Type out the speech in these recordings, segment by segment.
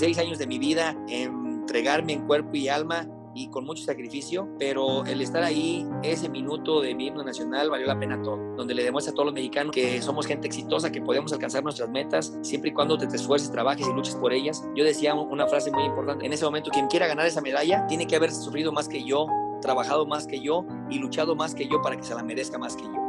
16 años de mi vida, entregarme en cuerpo y alma y con mucho sacrificio, pero el estar ahí, ese minuto de mi himno nacional, valió la pena todo, donde le demuestra a todos los mexicanos que somos gente exitosa, que podemos alcanzar nuestras metas, siempre y cuando te, esfuerces, trabajes y luches por ellas. Yo decía una frase muy importante, en ese momento, quien quiera ganar esa medalla, tiene que haber sufrido más que yo, trabajado más que yo y luchado más que yo para que se la merezca más que yo.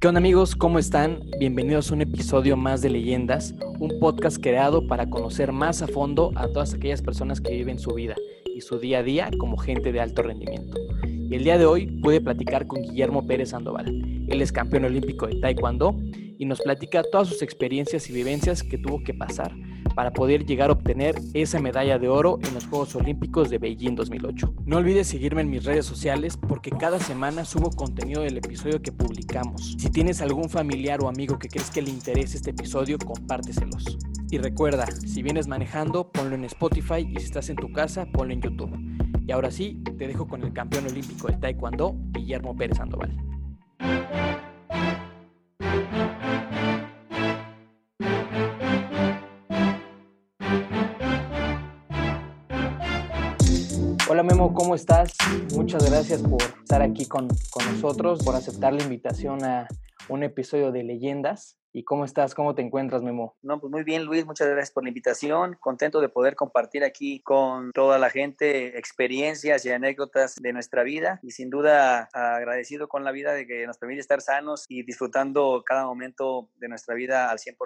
¿Qué onda amigos? ¿Cómo están? Bienvenidos a un episodio más de Leyendas, un podcast creado para conocer más a fondo a todas aquellas personas que viven su vida y su día a día como gente de alto rendimiento. Y el día de hoy pude platicar con Guillermo Pérez Sandoval. Él es campeón olímpico de Taekwondo y nos platica todas sus experiencias y vivencias que tuvo que pasar para poder llegar a obtener esa medalla de oro en los Juegos Olímpicos de Beijing 2008. No olvides seguirme en mis redes sociales porque cada semana subo contenido del episodio que publicamos. Si tienes algún familiar o amigo que crees que le interese este episodio, compárteselos. Y recuerda, si vienes manejando, ponlo en Spotify y si estás en tu casa, ponlo en YouTube. Y ahora sí, te dejo con el campeón olímpico de Taekwondo, Guillermo Pérez Sandoval. Hola Memo, ¿cómo estás? Muchas gracias por estar aquí con, con nosotros, por aceptar la invitación a un episodio de Leyendas. ¿Y cómo estás? ¿Cómo te encuentras, Memo? No, pues muy bien, Luis. Muchas gracias por la invitación. Contento de poder compartir aquí con toda la gente experiencias y anécdotas de nuestra vida. Y sin duda agradecido con la vida de que nos permite estar sanos y disfrutando cada momento de nuestra vida al 100%.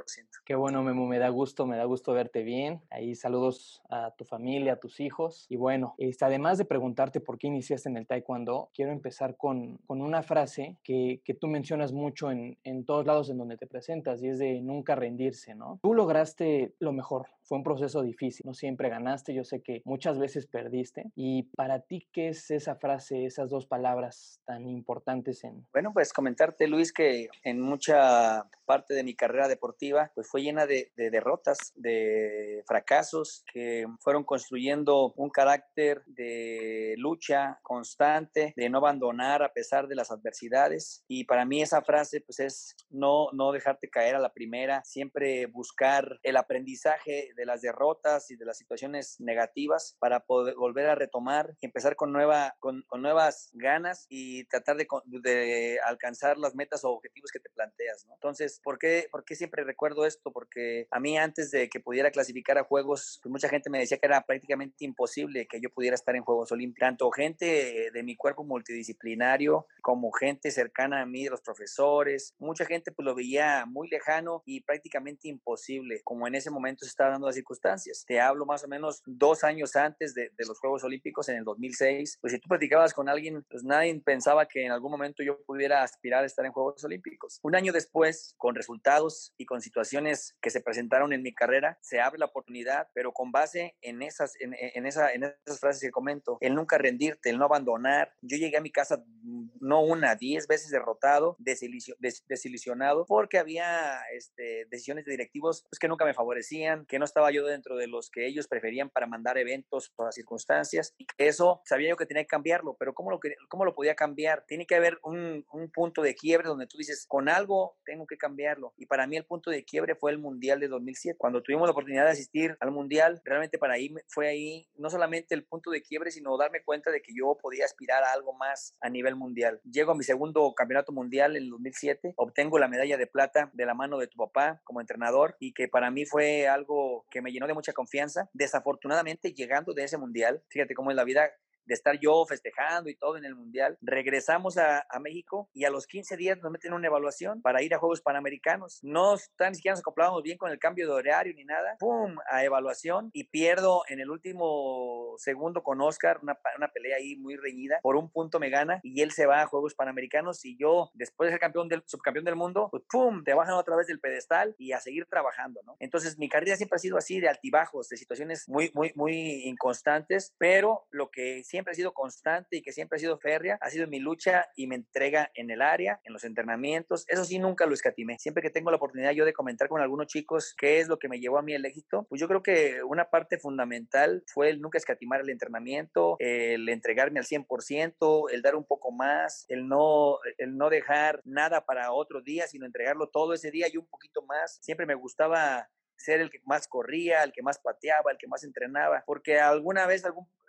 Qué bueno, Memo. Me da gusto, me da gusto verte bien. Ahí saludos a tu familia, a tus hijos. Y bueno, este, además de preguntarte por qué iniciaste en el Taekwondo, quiero empezar con, con una frase que, que tú mencionas mucho en, en todos lados en donde te presentas y es de nunca rendirse, ¿no? Tú lograste lo mejor, fue un proceso difícil, no siempre ganaste, yo sé que muchas veces perdiste. ¿Y para ti qué es esa frase, esas dos palabras tan importantes en... Bueno, pues comentarte, Luis, que en mucha parte de mi carrera deportiva, pues fue llena de, derrotas, de fracasos que fueron construyendo un carácter de lucha constante, de no abandonar a pesar de las adversidades. Y para mí esa frase, pues es no, no dejarte caer a la primera, siempre buscar el aprendizaje de las derrotas y de las situaciones negativas para poder volver a retomar y empezar con, nueva, con, nuevas ganas y tratar de, de, alcanzar las metas o objetivos que te planteas. ¿no? Entonces, ¿por qué, ¿por qué siempre recuerdo esto? Porque a mí antes de que pudiera clasificar a Juegos, pues mucha gente me decía que era prácticamente imposible que yo pudiera estar en Juegos Olímpicos. Tanto gente de mi cuerpo multidisciplinario como gente cercana a mí, los profesores, mucha gente pues lo veía muy lejano y prácticamente imposible, como en ese momento se estaba dando las circunstancias. Te hablo más o menos dos años antes de, los Juegos Olímpicos, en el 2006. Pues si tú platicabas con alguien, pues nadie pensaba que en algún momento yo pudiera aspirar a estar en Juegos Olímpicos. Un año después, con resultados y con situaciones que se presentaron en mi carrera, se abre la oportunidad, pero con base en esas, en, en, esa, en esas frases que comento, el nunca rendirte, el no abandonar. Yo llegué a mi casa mm, no una, diez veces derrotado, desilusionado, porque había este, decisiones de directivos pues, que nunca me favorecían, que no estaba yo dentro de los que ellos preferían para mandar eventos por las circunstancias. Y eso sabía yo que tenía que cambiarlo, pero ¿cómo lo, cómo lo podía cambiar? Tiene que haber un, un punto de quiebre donde tú dices, con algo tengo que cambiarlo. Y para mí el punto de quiebre fue el Mundial de 2007. Cuando tuvimos la oportunidad de asistir al Mundial, realmente para ahí fue ahí no solamente el punto de quiebre, sino darme cuenta de que yo podía aspirar a algo más a nivel mundial. Llego a mi segundo campeonato mundial en el 2007, obtengo la medalla de plata de la mano de tu papá como entrenador y que para mí fue algo que me llenó de mucha confianza. Desafortunadamente, llegando de ese mundial, fíjate cómo es la vida, de estar yo festejando y todo en el Mundial. Regresamos a, México y a los 15 días nos meten una evaluación para ir a Juegos Panamericanos. No tan siquiera nos acoplábamos bien con el cambio de horario ni nada. ¡Pum! A evaluación y pierdo en el último segundo con Oscar, una, una pelea ahí muy reñida. Por un punto me gana y él se va a Juegos Panamericanos y yo, después de ser campeón del, subcampeón del mundo, pues ¡pum! Te bajan otra vez del pedestal y a seguir trabajando, ¿no? Entonces mi carrera siempre ha sido así, de altibajos, de situaciones muy, muy, muy inconstantes, pero lo que siempre ha sido constante y que siempre ha sido férrea, ha sido mi lucha y me entrega en el área, en los entrenamientos. Eso sí, nunca lo escatimé. Siempre que tengo la oportunidad yo de comentar con algunos chicos qué es lo que me llevó a mí el éxito, pues yo creo que una parte fundamental fue el nunca escatimar el entrenamiento, el entregarme al 100%, el dar un poco más, el no, el no dejar nada para otro día, sino entregarlo todo ese día y un poquito más. Siempre me gustaba ser el que más corría, el que más pateaba, el que más entrenaba, porque alguna vez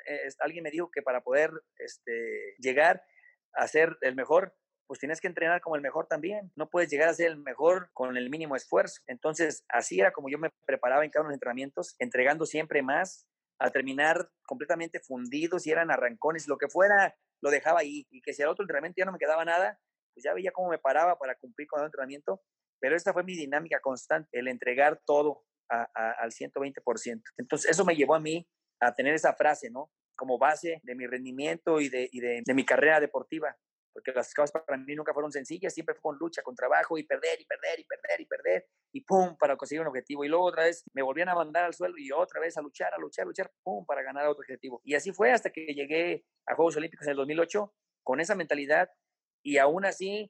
eh, alguien me dijo que para poder este, llegar a ser el mejor, pues tienes que entrenar como el mejor también. No puedes llegar a ser el mejor con el mínimo esfuerzo. Entonces, así era como yo me preparaba en cada uno de los entrenamientos, entregando siempre más, a terminar completamente fundido, si eran arrancones, lo que fuera, lo dejaba ahí. Y que si al otro entrenamiento ya no me quedaba nada, pues ya veía cómo me paraba para cumplir con el entrenamiento. Pero esta fue mi dinámica constante, el entregar todo al 120%. Entonces, eso me llevó a mí a tener esa frase, ¿no? Como base de mi rendimiento y de, y de mi carrera deportiva porque las cosas para mí nunca fueron sencillas, siempre fue con lucha, con trabajo y perder y perder y perder y perder y pum, para conseguir un objetivo. Y luego otra vez me volvían a mandar al suelo y otra vez a luchar, a luchar, a luchar, pum, para ganar otro objetivo. Y así fue hasta que llegué a Juegos Olímpicos en el 2008 con esa mentalidad y aún así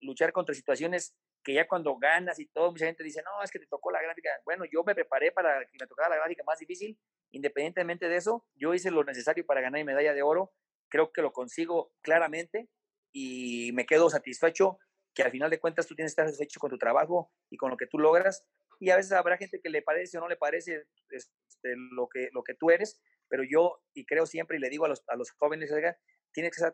luchar contra situaciones que ya cuando ganas y todo, mucha gente dice, no, es que te tocó la gráfica. Bueno, yo me preparé para que me tocara la gráfica más difícil. Independientemente de eso, yo hice lo necesario para ganar mi medalla de oro. Creo que lo consigo claramente y me quedo satisfecho que al final de cuentas tú tienes que estar satisfecho con tu trabajo y con lo que tú logras. Y a veces habrá gente que le parece o no le parece este, lo, que, lo que tú eres, pero yo, y creo siempre, y le digo a los, a los jóvenes, tienes que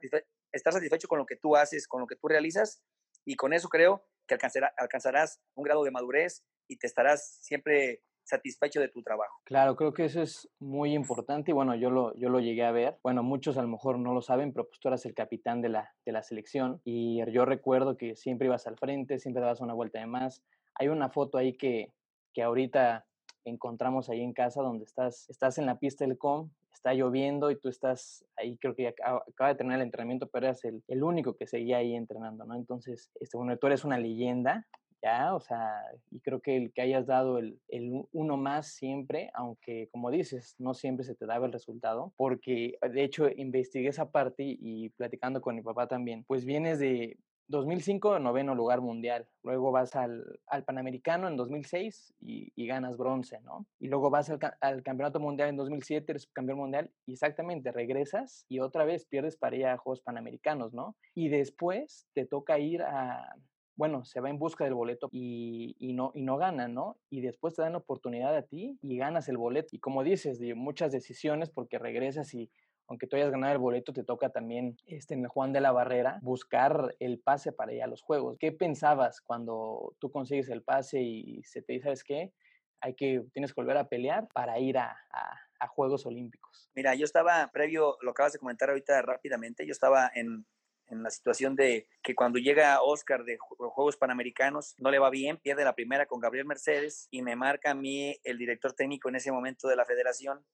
estar satisfecho con lo que tú haces, con lo que tú realizas, y con eso creo que alcanzará, alcanzarás un grado de madurez y te estarás siempre satisfecho de tu trabajo. Claro, creo que eso es muy importante y bueno, yo lo, yo lo llegué a ver. Bueno, muchos a lo mejor no lo saben, pero pues tú eras el capitán de la, de la selección y yo recuerdo que siempre ibas al frente, siempre dabas una vuelta de más. Hay una foto ahí que, que ahorita encontramos ahí en casa donde estás, estás en la pista del COM, está lloviendo y tú estás ahí, creo que acaba, de terminar el entrenamiento, pero eras el, el, único que seguía ahí entrenando, ¿no? Entonces, este, bueno, tú eres una leyenda, ya, o sea, y creo que el que hayas dado el, el, uno más siempre, aunque como dices, no siempre se te daba el resultado, porque de hecho investigué esa parte y platicando con mi papá también, pues vienes de 2005, noveno lugar mundial. Luego vas al, al Panamericano en 2006 y, y, ganas bronce, ¿no? Y luego vas al, al, Campeonato Mundial en 2007, eres campeón mundial y exactamente regresas y otra vez pierdes para ir a Juegos Panamericanos, ¿no? Y después te toca ir a, bueno, se va en busca del boleto y, y, no, y no gana, ¿no? Y después te dan oportunidad a ti y ganas el boleto. Y como dices, de muchas decisiones porque regresas y aunque tú hayas ganado el boleto, te toca también este, en Juan de la Barrera buscar el pase para ir a los Juegos. ¿Qué pensabas cuando tú consigues el pase y se te dice, ¿sabes qué? Hay que, tienes que volver a pelear para ir a, a, a Juegos Olímpicos. Mira, yo estaba, previo, lo acabas de comentar ahorita rápidamente, yo estaba en, en la situación de que cuando llega Oscar de Juegos Panamericanos no le va bien, pierde la primera con Gabriel Mercedes y me marca a mí el director técnico en ese momento de la federación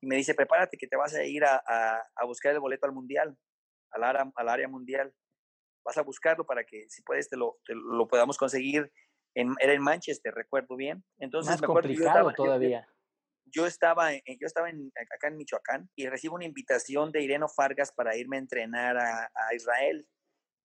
y me dice, prepárate que te vas a ir a, a, buscar el boleto al mundial, al área, al área mundial. Vas a buscarlo para que si puedes te lo, te lo podamos conseguir. En, era en Manchester, recuerdo bien. Entonces, Más me complicado todavía yo estaba, en, yo estaba acá en Michoacán y recibo una invitación de Ireno Fargas para irme a entrenar a, Israel.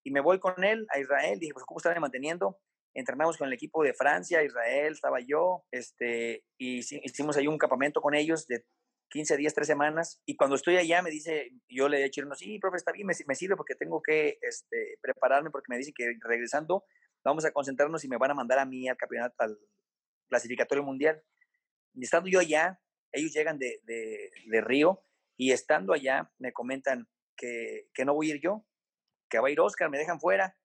Y me voy con él a Israel. Dije, pues, ¿cómo están manteniendo? Entrenamos con el equipo de Francia, Israel, estaba yo, este, y hicimos ahí un campamento con ellos de 15 días, 3 semanas. Y cuando estoy allá, me dice, yo le he dicho, sí, profe, está bien, me, me, sirve porque tengo que este, prepararme, porque me dice que regresando vamos a concentrarnos y me van a mandar a mí al campeonato, al clasificatorio mundial. Estando yo allá, ellos llegan de, de, Río y estando allá me comentan que, que, no voy a ir yo, que va a ir Oscar, me dejan fuera.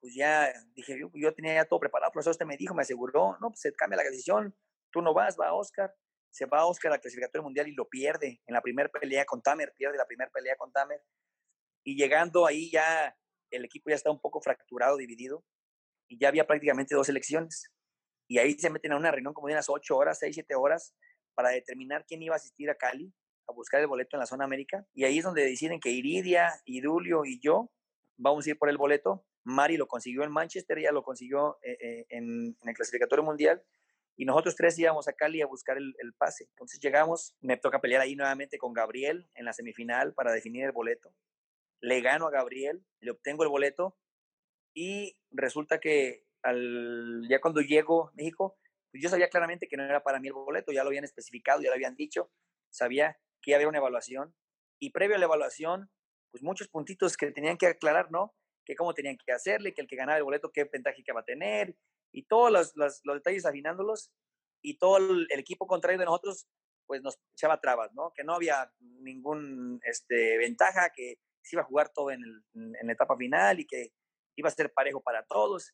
Pues ya dije, yo, yo tenía ya todo preparado, por eso usted me dijo, me aseguró, no, pues se cambia la decisión, tú no vas, va Oscar. Se va Oscar al clasificatorio mundial y lo pierde en la primera pelea con Tamer, pierde la primera pelea con Tamer. Y llegando ahí ya el equipo ya está un poco fracturado, dividido, y ya había prácticamente dos elecciones y ahí se meten a una reunión como de unas 8 horas, 6, 7 horas para determinar quién iba a asistir a Cali a buscar el boleto en la zona América. Y ahí es donde deciden que Iridia, Idulio y yo vamos a ir por el boleto. Mari lo consiguió en Manchester, ella lo consiguió eh, eh, en, en, el clasificatorio mundial. y nosotros tres íbamos a Cali a buscar el, pase. Entonces llegamos, me toca pelear ahí nuevamente con Gabriel en la semifinal para definir el boleto. Le gano a Gabriel, le obtengo el boleto y resulta que al, ya cuando llego a México, pues yo sabía claramente que no era para mí el boleto, ya lo habían especificado, ya lo habían dicho, sabía que iba a haber una evaluación y previo a la evaluación, pues muchos puntitos que tenían que aclarar, ¿no? Que cómo tenían que hacerle, que el que ganaba el boleto, qué ventaja que va a tener, y todos los, los, detalles afinándolos, y todo el, equipo contrario de nosotros, pues nos echaba trabas, ¿no? Que no había ningún este, ventaja, que se iba a jugar todo en, en la etapa final y que iba a ser parejo para todos.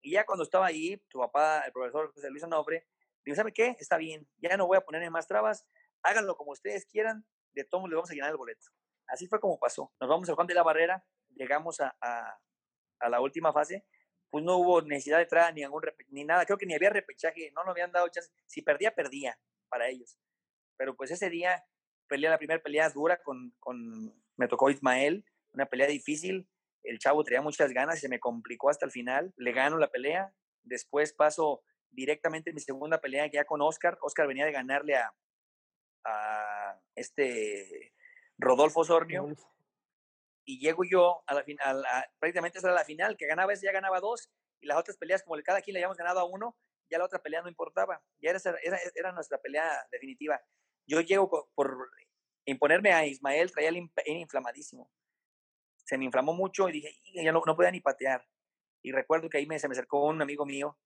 Y ya cuando estaba ahí, tu papá, el profesor José Luis Onofre, dijo, ¿sabe qué? Está bien, ya no voy a ponerle más trabas, háganlo como ustedes quieran, de todos les vamos a llenar el boleto. Así fue como pasó. Nos vamos al Juan de la Barrera, llegamos a, a, la última fase, pues no hubo necesidad de entrar ni, algún ni nada, creo que ni había repechaje, no nos habían dado chance. Si perdía, perdía para ellos. Pero pues ese día peleé la primera pelea dura con, con, me tocó Ismael, una pelea difícil, el chavo tenía muchas ganas y se me complicó hasta el final, le gano la pelea, después paso directamente en mi segunda pelea ya con Oscar, Oscar venía de ganarle a, a este Rodolfo Sornio. Y llego yo a la final, prácticamente esa era la final, que ganaba ese ya ganaba dos, y las otras peleas, como cada quien le habíamos ganado a uno, ya la otra pelea no importaba. Ya era, era, era nuestra pelea definitiva. Yo llego por, imponerme a Ismael, traía el inflamadísimo. Se me inflamó mucho y dije, ya no, no podía ni patear. Y recuerdo que ahí me, se me acercó un amigo mío,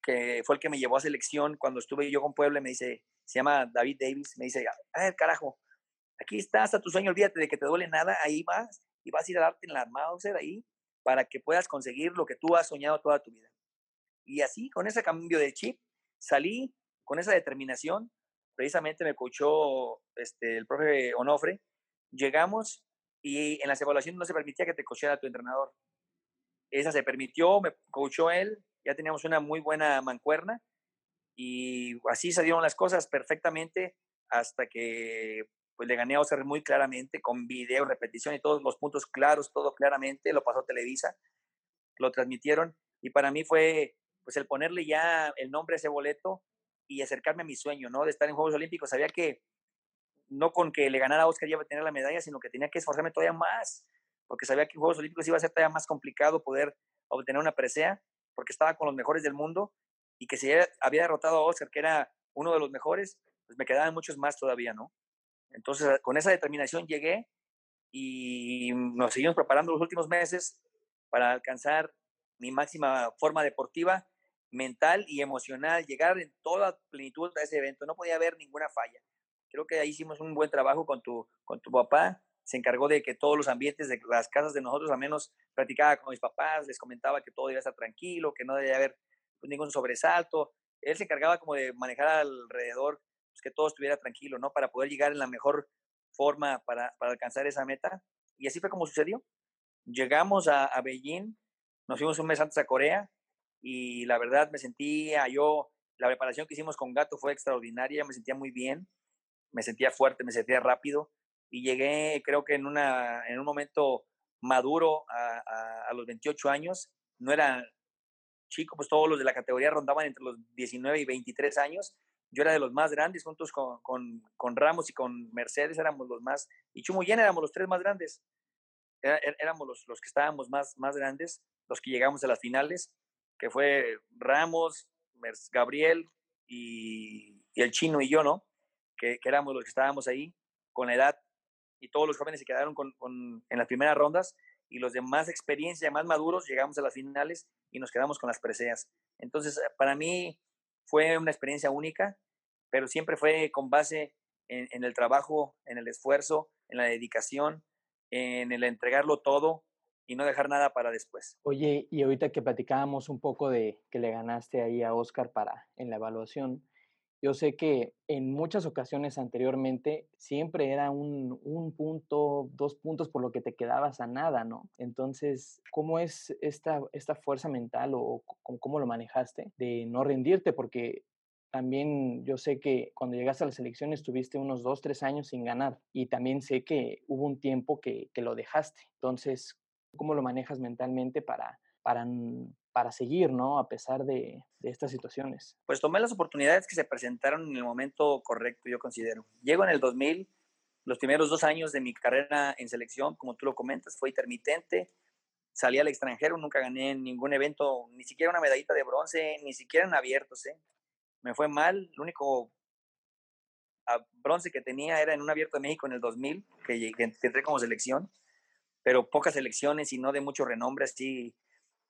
que fue el que me llevó a selección cuando estuve yo con Puebla, me dice, se llama David Davis, me dice, a ver, carajo, aquí estás a tu sueño, olvídate de que te duele nada, ahí vas y vas a ir a darte en la Mauser ahí para que puedas conseguir lo que tú has soñado toda tu vida. Y así, con ese cambio de chip, salí con esa determinación, precisamente me coachó este, el profe Onofre, llegamos y en las evaluaciones no se permitía que te coachara tu entrenador. Esa se permitió, me coachó él, ya teníamos una muy buena mancuerna y así salieron las cosas perfectamente hasta que pues le gané a Oscar muy claramente, con video, repetición y todos los puntos claros, todo claramente, lo pasó Televisa, lo transmitieron y para mí fue pues el ponerle ya el nombre a ese boleto y acercarme a mi sueño, ¿no? De estar en Juegos Olímpicos. Sabía que no con que le ganara a Oscar iba a tener la medalla, sino que tenía que esforzarme todavía más, porque sabía que en Juegos Olímpicos iba a ser todavía más complicado poder obtener una presea, porque estaba con los mejores del mundo y que si había derrotado a Oscar, que era uno de los mejores, pues me quedaban muchos más todavía, ¿no? Entonces, con esa determinación llegué y nos seguimos preparando los últimos meses para alcanzar mi máxima forma deportiva, mental y emocional, llegar en toda plenitud a ese evento. No podía haber ninguna falla. Creo que ahí hicimos un buen trabajo con tu, con tu papá. Se encargó de que todos los ambientes de las casas de nosotros, al menos platicaba con mis papás, les comentaba que todo iba a estar tranquilo, que no debía haber pues, ningún sobresalto. Él se encargaba como de manejar alrededor pues, que todo estuviera tranquilo, ¿no? Para poder llegar en la mejor forma para, para alcanzar esa meta. Y así fue como sucedió. Llegamos a, a, Beijing, nos fuimos un mes antes a Corea y la verdad me sentía yo, la preparación que hicimos con Gato fue extraordinaria, me sentía muy bien, me sentía fuerte, me sentía rápido y llegué creo que en, una, en un momento maduro a, a, los 28 años, no era chico, pues todos los de la categoría rondaban entre los 19 y 23 años yo era de los más grandes, juntos con, con, con Ramos y con Mercedes éramos los más, y Chumuyen éramos los tres más grandes, éramos los, los que estábamos más, más grandes, los que llegamos a las finales, que fue Ramos, Gabriel y el chino y yo, ¿no? Que, que, éramos los que estábamos ahí con la edad y todos los jóvenes se quedaron con, en las primeras rondas y los de más experiencia, más maduros, llegamos a las finales y nos quedamos con las preseas. Entonces, para mí, fue una experiencia única, pero siempre fue con base en, el trabajo, en el esfuerzo, en la dedicación, en el entregarlo todo y no dejar nada para después. Oye, y ahorita que platicábamos un poco de que le ganaste ahí a Oscar para en la evaluación, yo sé que en muchas ocasiones anteriormente siempre era un, un, punto, dos puntos por lo que te quedabas a nada, ¿no? Entonces, ¿cómo es esta, esta fuerza mental o cómo lo manejaste de no rendirte? Porque también yo sé que cuando llegaste a las elecciones tuviste unos dos, tres años sin ganar y también sé que hubo un tiempo que, que lo dejaste. Entonces, ¿cómo lo manejas mentalmente para para, para seguir, ¿no? A pesar de, estas situaciones. Pues tomé las oportunidades que se presentaron en el momento correcto, yo considero. Llego en el 2000, los primeros dos años de mi carrera en selección, como tú lo comentas, fue intermitente. Salí al extranjero, nunca gané en ningún evento, ni siquiera una medallita de bronce, ni siquiera en abiertos, ¿eh? Me fue mal, el único bronce que tenía era en un abierto de México en el 2000, que, que entré como selección, pero pocas selecciones y no de mucho renombre, así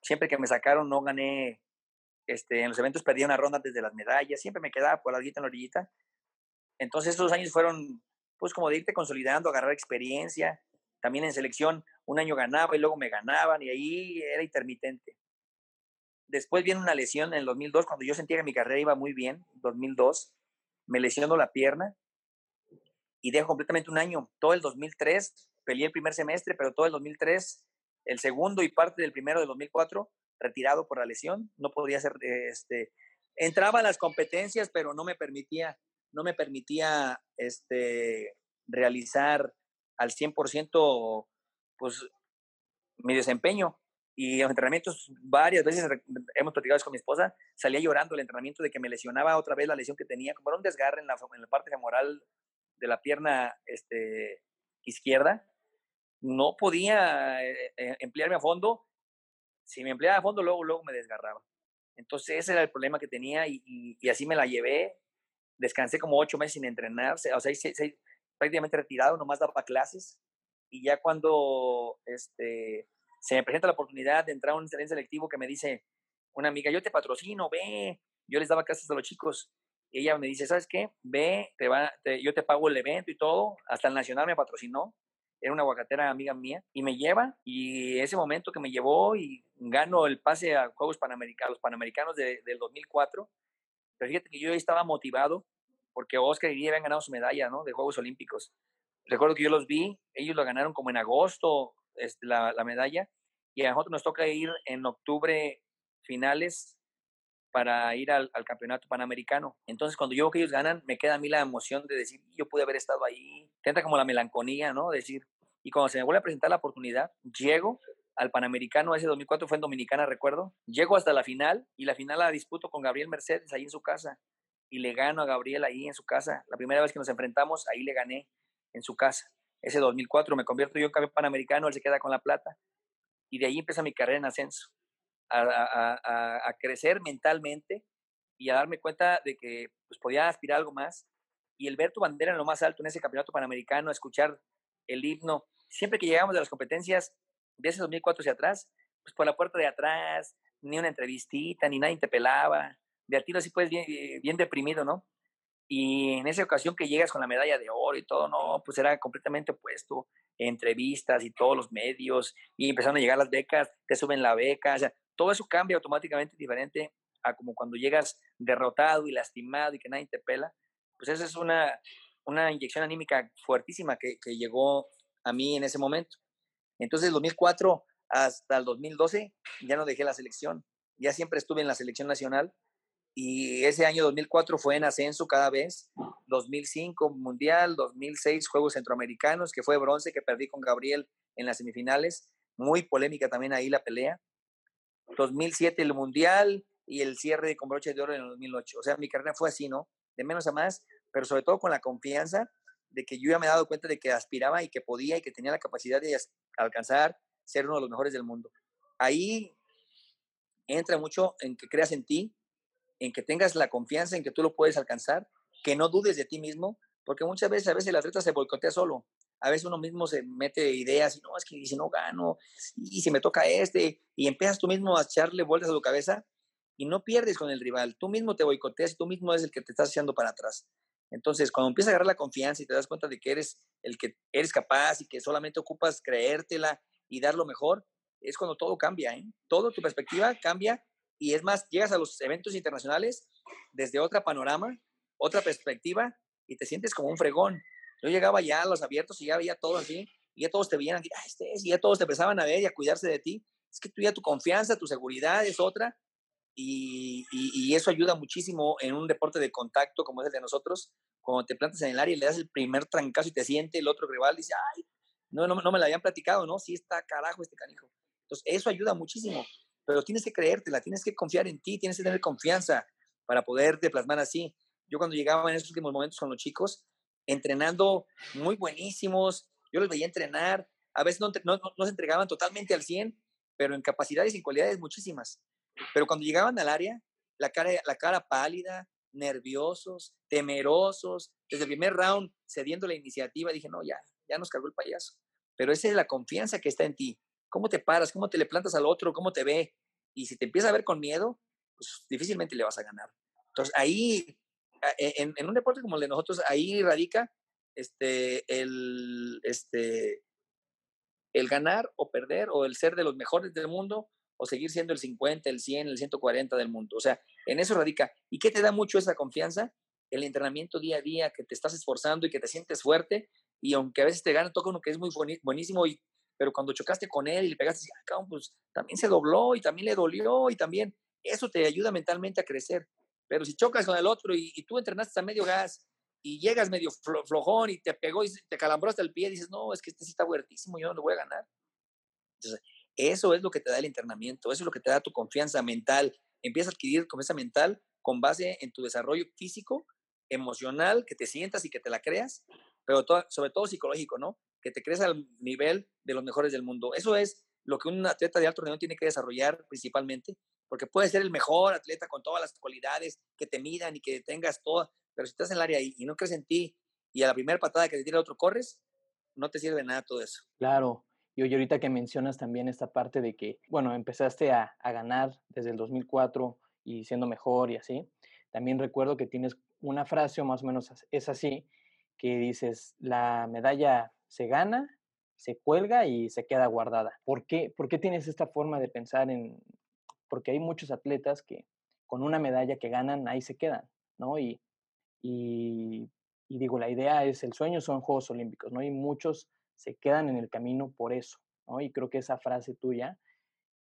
siempre que me sacaron no gané, este, en los eventos perdí una ronda desde las medallas, siempre me quedaba por la en la orillita. Entonces esos años fueron, pues como de irte consolidando, agarrar experiencia. También en selección un año ganaba y luego me ganaban y ahí era intermitente. Después viene una lesión en el 2002, cuando yo sentía que mi carrera iba muy bien, 2002, me lesionó la pierna y dejo completamente un año. Todo el 2003, peleé el primer semestre, pero todo el 2003 el segundo y parte del primero de 2004, retirado por la lesión, no podía ser, este, entraba a las competencias, pero no me permitía, no me permitía, este, realizar al 100%, pues, mi desempeño. Y los entrenamientos, varias veces hemos platicado con mi esposa, salía llorando el entrenamiento de que me lesionaba otra vez la lesión que tenía, como era un desgarre en la, en la parte femoral de la pierna este, izquierda, no podía eh, eh, emplearme a fondo. Si me empleaba a fondo, luego, luego me desgarraba. Entonces ese era el problema que tenía y, así me la llevé. Descansé como ocho meses sin entrenar, o sea, prácticamente retirado, nomás daba clases. Y ya cuando este, se me presenta la oportunidad de entrar a un tren selectivo que me dice una amiga, yo te patrocino, ve. Yo les daba clases a los chicos. Y ella me dice, ¿sabes qué? Ve, te va, yo te pago el evento y todo. Hasta el Nacional me patrocinó era una aguacatera amiga mía, y me lleva, y ese momento que me llevó y gano el pase a Juegos Panamericanos, los Panamericanos de, del 2004, pero fíjate que yo estaba motivado porque Oscar y Guille habían ganado su medalla, ¿no? De Juegos Olímpicos. Recuerdo que yo los vi, ellos lo ganaron como en agosto, este, la, la medalla, y a nosotros nos toca ir en octubre finales para ir al, al, campeonato panamericano. Entonces, cuando yo veo que ellos ganan, me queda a mí la emoción de decir, yo pude haber estado ahí. Tenta como la melancolía, ¿no? Decir, y cuando se me vuelve a presentar la oportunidad, llego al Panamericano, ese 2004 fue en Dominicana, recuerdo. Llego hasta la final y la final la disputo con Gabriel Mercedes ahí en su casa. Y le gano a Gabriel ahí en su casa. La primera vez que nos enfrentamos, ahí le gané en su casa. Ese 2004 me convierto yo en campeón panamericano, él se queda con la plata. Y de ahí empieza mi carrera en ascenso a, crecer mentalmente y a darme cuenta de que pues, podía aspirar a algo más. Y el ver tu bandera en lo más alto en ese campeonato panamericano, escuchar el himno, siempre que llegamos de las competencias de ese 2004 hacia atrás, pues por la puerta de atrás, ni una entrevistita, ni nadie te pelaba, de a tiro así pues bien, eh, bien deprimido, ¿no? Y en esa ocasión que llegas con la medalla de oro y todo, no, pues era completamente opuesto. Entrevistas y todos los medios, y empezaron a llegar las becas, te suben la beca, o sea, todo eso cambia automáticamente diferente a como cuando llegas derrotado y lastimado y que nadie te pela. Pues esa es una, una inyección anímica fuertísima que, que llegó a mí en ese momento. Entonces, 2004 hasta el 2012 ya no dejé la selección, ya siempre estuve en la selección nacional y ese año 2004 fue en ascenso cada vez, 2005 Mundial, 2006 Juegos Centroamericanos, que fue bronce, que perdí con Gabriel en las semifinales, muy polémica también ahí la pelea, 2007 el Mundial y el cierre con broche de oro en el 2008. O sea, mi carrera fue así, ¿no? De menos a más, pero sobre todo con la confianza de que yo ya me he dado cuenta de que aspiraba y que podía y que tenía la capacidad de alcanzar ser uno de los mejores del mundo. Ahí entra mucho en que creas en ti, en que tengas la confianza en que tú lo puedes alcanzar, que no dudes de ti mismo, porque muchas veces, a veces el atleta se boicotea solo a veces uno mismo se mete ideas y no, es que si no gano, y si me toca este, y empiezas tú mismo a echarle vueltas a tu cabeza y no pierdes con el rival, tú mismo te boicoteas y tú mismo es el que te estás echando para atrás. Entonces, cuando empiezas a agarrar la confianza y te das cuenta de que eres el que eres capaz y que solamente ocupas creértela y dar lo mejor, es cuando todo cambia, ¿eh? Todo tu perspectiva cambia y es más, llegas a los eventos internacionales desde otra panorama, otra perspectiva y te sientes como un fregón. Yo llegaba ya a los abiertos y ya veía todo así, y ya todos te veían, ah, este y ya todos te empezaban a ver y a cuidarse de ti. Es que tú ya tu confianza, tu seguridad es otra, y, eso ayuda muchísimo en un deporte de contacto como es el de nosotros. Cuando te plantas en el área y le das el primer trancazo y te siente el otro rival, dice, ay, no, no, no me lo habían platicado, ¿no? Sí está carajo este canijo. Entonces, eso ayuda muchísimo. pero tienes que creértela, tienes que confiar en ti, tienes que tener confianza para poderte plasmar así. Yo cuando llegaba en esos últimos momentos con los chicos, entrenando muy buenísimos, yo los veía entrenar, a veces no, no, se entregaban totalmente al 100, pero en capacidades y cualidades muchísimas. Pero cuando llegaban al área, la cara, la cara pálida, nerviosos, temerosos, desde el primer round cediendo la iniciativa, dije, no, ya, ya nos cargó el payaso. Pero esa es la confianza que está en ti. ¿Cómo te paras? ¿Cómo te le plantas al otro? ¿Cómo te ve? Y si te empieza a ver con miedo, pues difícilmente le vas a ganar. Entonces ahí, e, en, en un deporte como el de nosotros, ahí radica este, el, este, el ganar o perder o el ser de los mejores del mundo o seguir siendo el 50, el 100, el 140 del mundo. O sea, en eso radica. ¿Y qué te da mucho esa confianza? El entrenamiento día a día, que te estás esforzando y que te sientes fuerte. Y aunque a veces te gana, toca uno que es muy buenísimo, y, pero cuando chocaste con él y le pegaste, ah, pues también se dobló y también le dolió y también eso te ayuda mentalmente a crecer. Pero si chocas con el otro y, tú entrenaste a medio gas y llegas medio flojón y te pegó y te calambró hasta el pie, dices, no, es que este sí está fuertísimo, yo no lo voy a ganar. Entonces, eso es lo que te da el internamiento, eso es lo que te da tu confianza mental. Empiezas a adquirir confianza mental con base en tu desarrollo físico, emocional, que te sientas y que te la creas, pero sobre todo psicológico, ¿no? Que te crees al nivel de los mejores del mundo. Eso es lo que un atleta de alto rendimiento tiene que desarrollar principalmente, porque puedes ser el mejor atleta con todas las cualidades que te midan y que tengas todas, pero si estás en el área y, y no crees en ti y a la primera patada que te tira el otro corres, no te sirve nada todo eso. Claro, y ahorita que mencionas también esta parte de que, bueno, empezaste a, ganar desde el 2004 y siendo mejor y así, también recuerdo que tienes una frase, o más o menos es así, que dices, la medalla se gana, se cuelga y se queda guardada. ¿Por qué, ¿Por qué tienes esta forma de pensar en...? Porque hay muchos atletas que con una medalla que ganan, ahí se quedan, ¿no? Y, y, y digo, la idea es, el sueño son Juegos Olímpicos, ¿no? Y muchos se quedan en el camino por eso. Y creo que esa frase tuya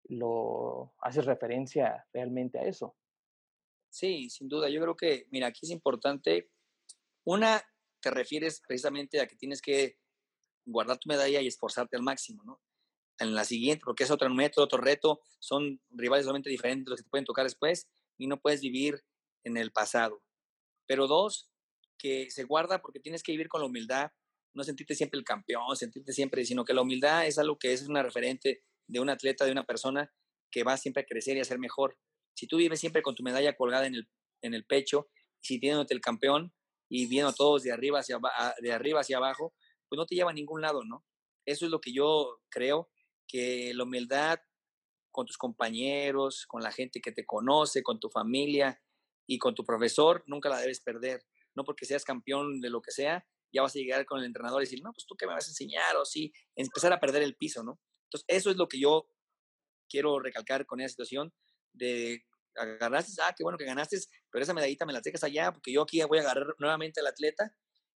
lo hace referencia realmente a eso. Sí, sin duda. Yo creo que, mira, aquí es importante. Una, te refieres precisamente a que tienes que guardar tu medalla y esforzarte al máximo, ¿no? En la siguiente, porque es otro método, otro reto, son rivales totalmente diferentes los que te pueden tocar después y no puedes vivir en el pasado. Pero dos, que se guarda porque tienes que vivir con la humildad no sentirte siempre el campeón, sentirte siempre, sino que la humildad es algo que es una referente de un atleta, de una persona que va siempre a crecer y a ser mejor. Si tú vives siempre con tu medalla colgada en el, en el pecho, sintiéndote el campeón y viendo a todos de arriba, hacia, de arriba hacia abajo, pues no te lleva a ningún lado, ¿no? Eso es lo que yo creo, que la humildad con tus compañeros, con la gente que te conoce, con tu familia y con tu profesor, nunca la debes perder. No porque seas campeón de lo que sea, ya vas a llegar con el entrenador y decir, no, pues tú qué me vas a enseñar, o sí, empezar a perder el piso, ¿no? Entonces, eso es lo que yo quiero recalcar con esa situación de agarraste, ah, qué bueno que ganaste, pero esa medallita me la dejas allá, porque yo aquí voy a agarrar nuevamente al atleta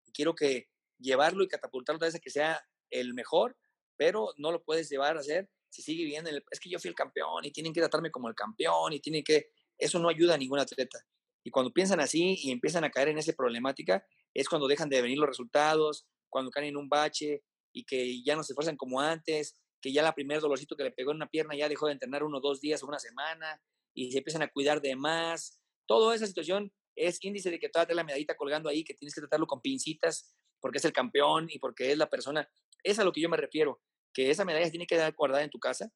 y quiero que llevarlo y catapultarlo a vez que sea el mejor, pero no lo puedes llevar a hacer si sigue viviendo, es que yo fui el campeón y tienen que tratarme como el campeón y tienen que, eso no ayuda a ningún atleta. Cuando piensan así y empiezan a caer en esa problemática, es cuando dejan de venir los resultados, cuando caen en un bache y que ya no se esfuerzan como antes, que ya la primer dolorcito que le pegó en una pierna ya dejó de entrenar uno, dos días o una semana y se empiezan a cuidar de más. Toda esa situación es índice de que todavía la medallita colgando ahí, que tienes que tratarlo con pincitas porque es el campeón y porque es la persona. Es a lo que yo me refiero, que esa medalla tiene que guardada en tu casa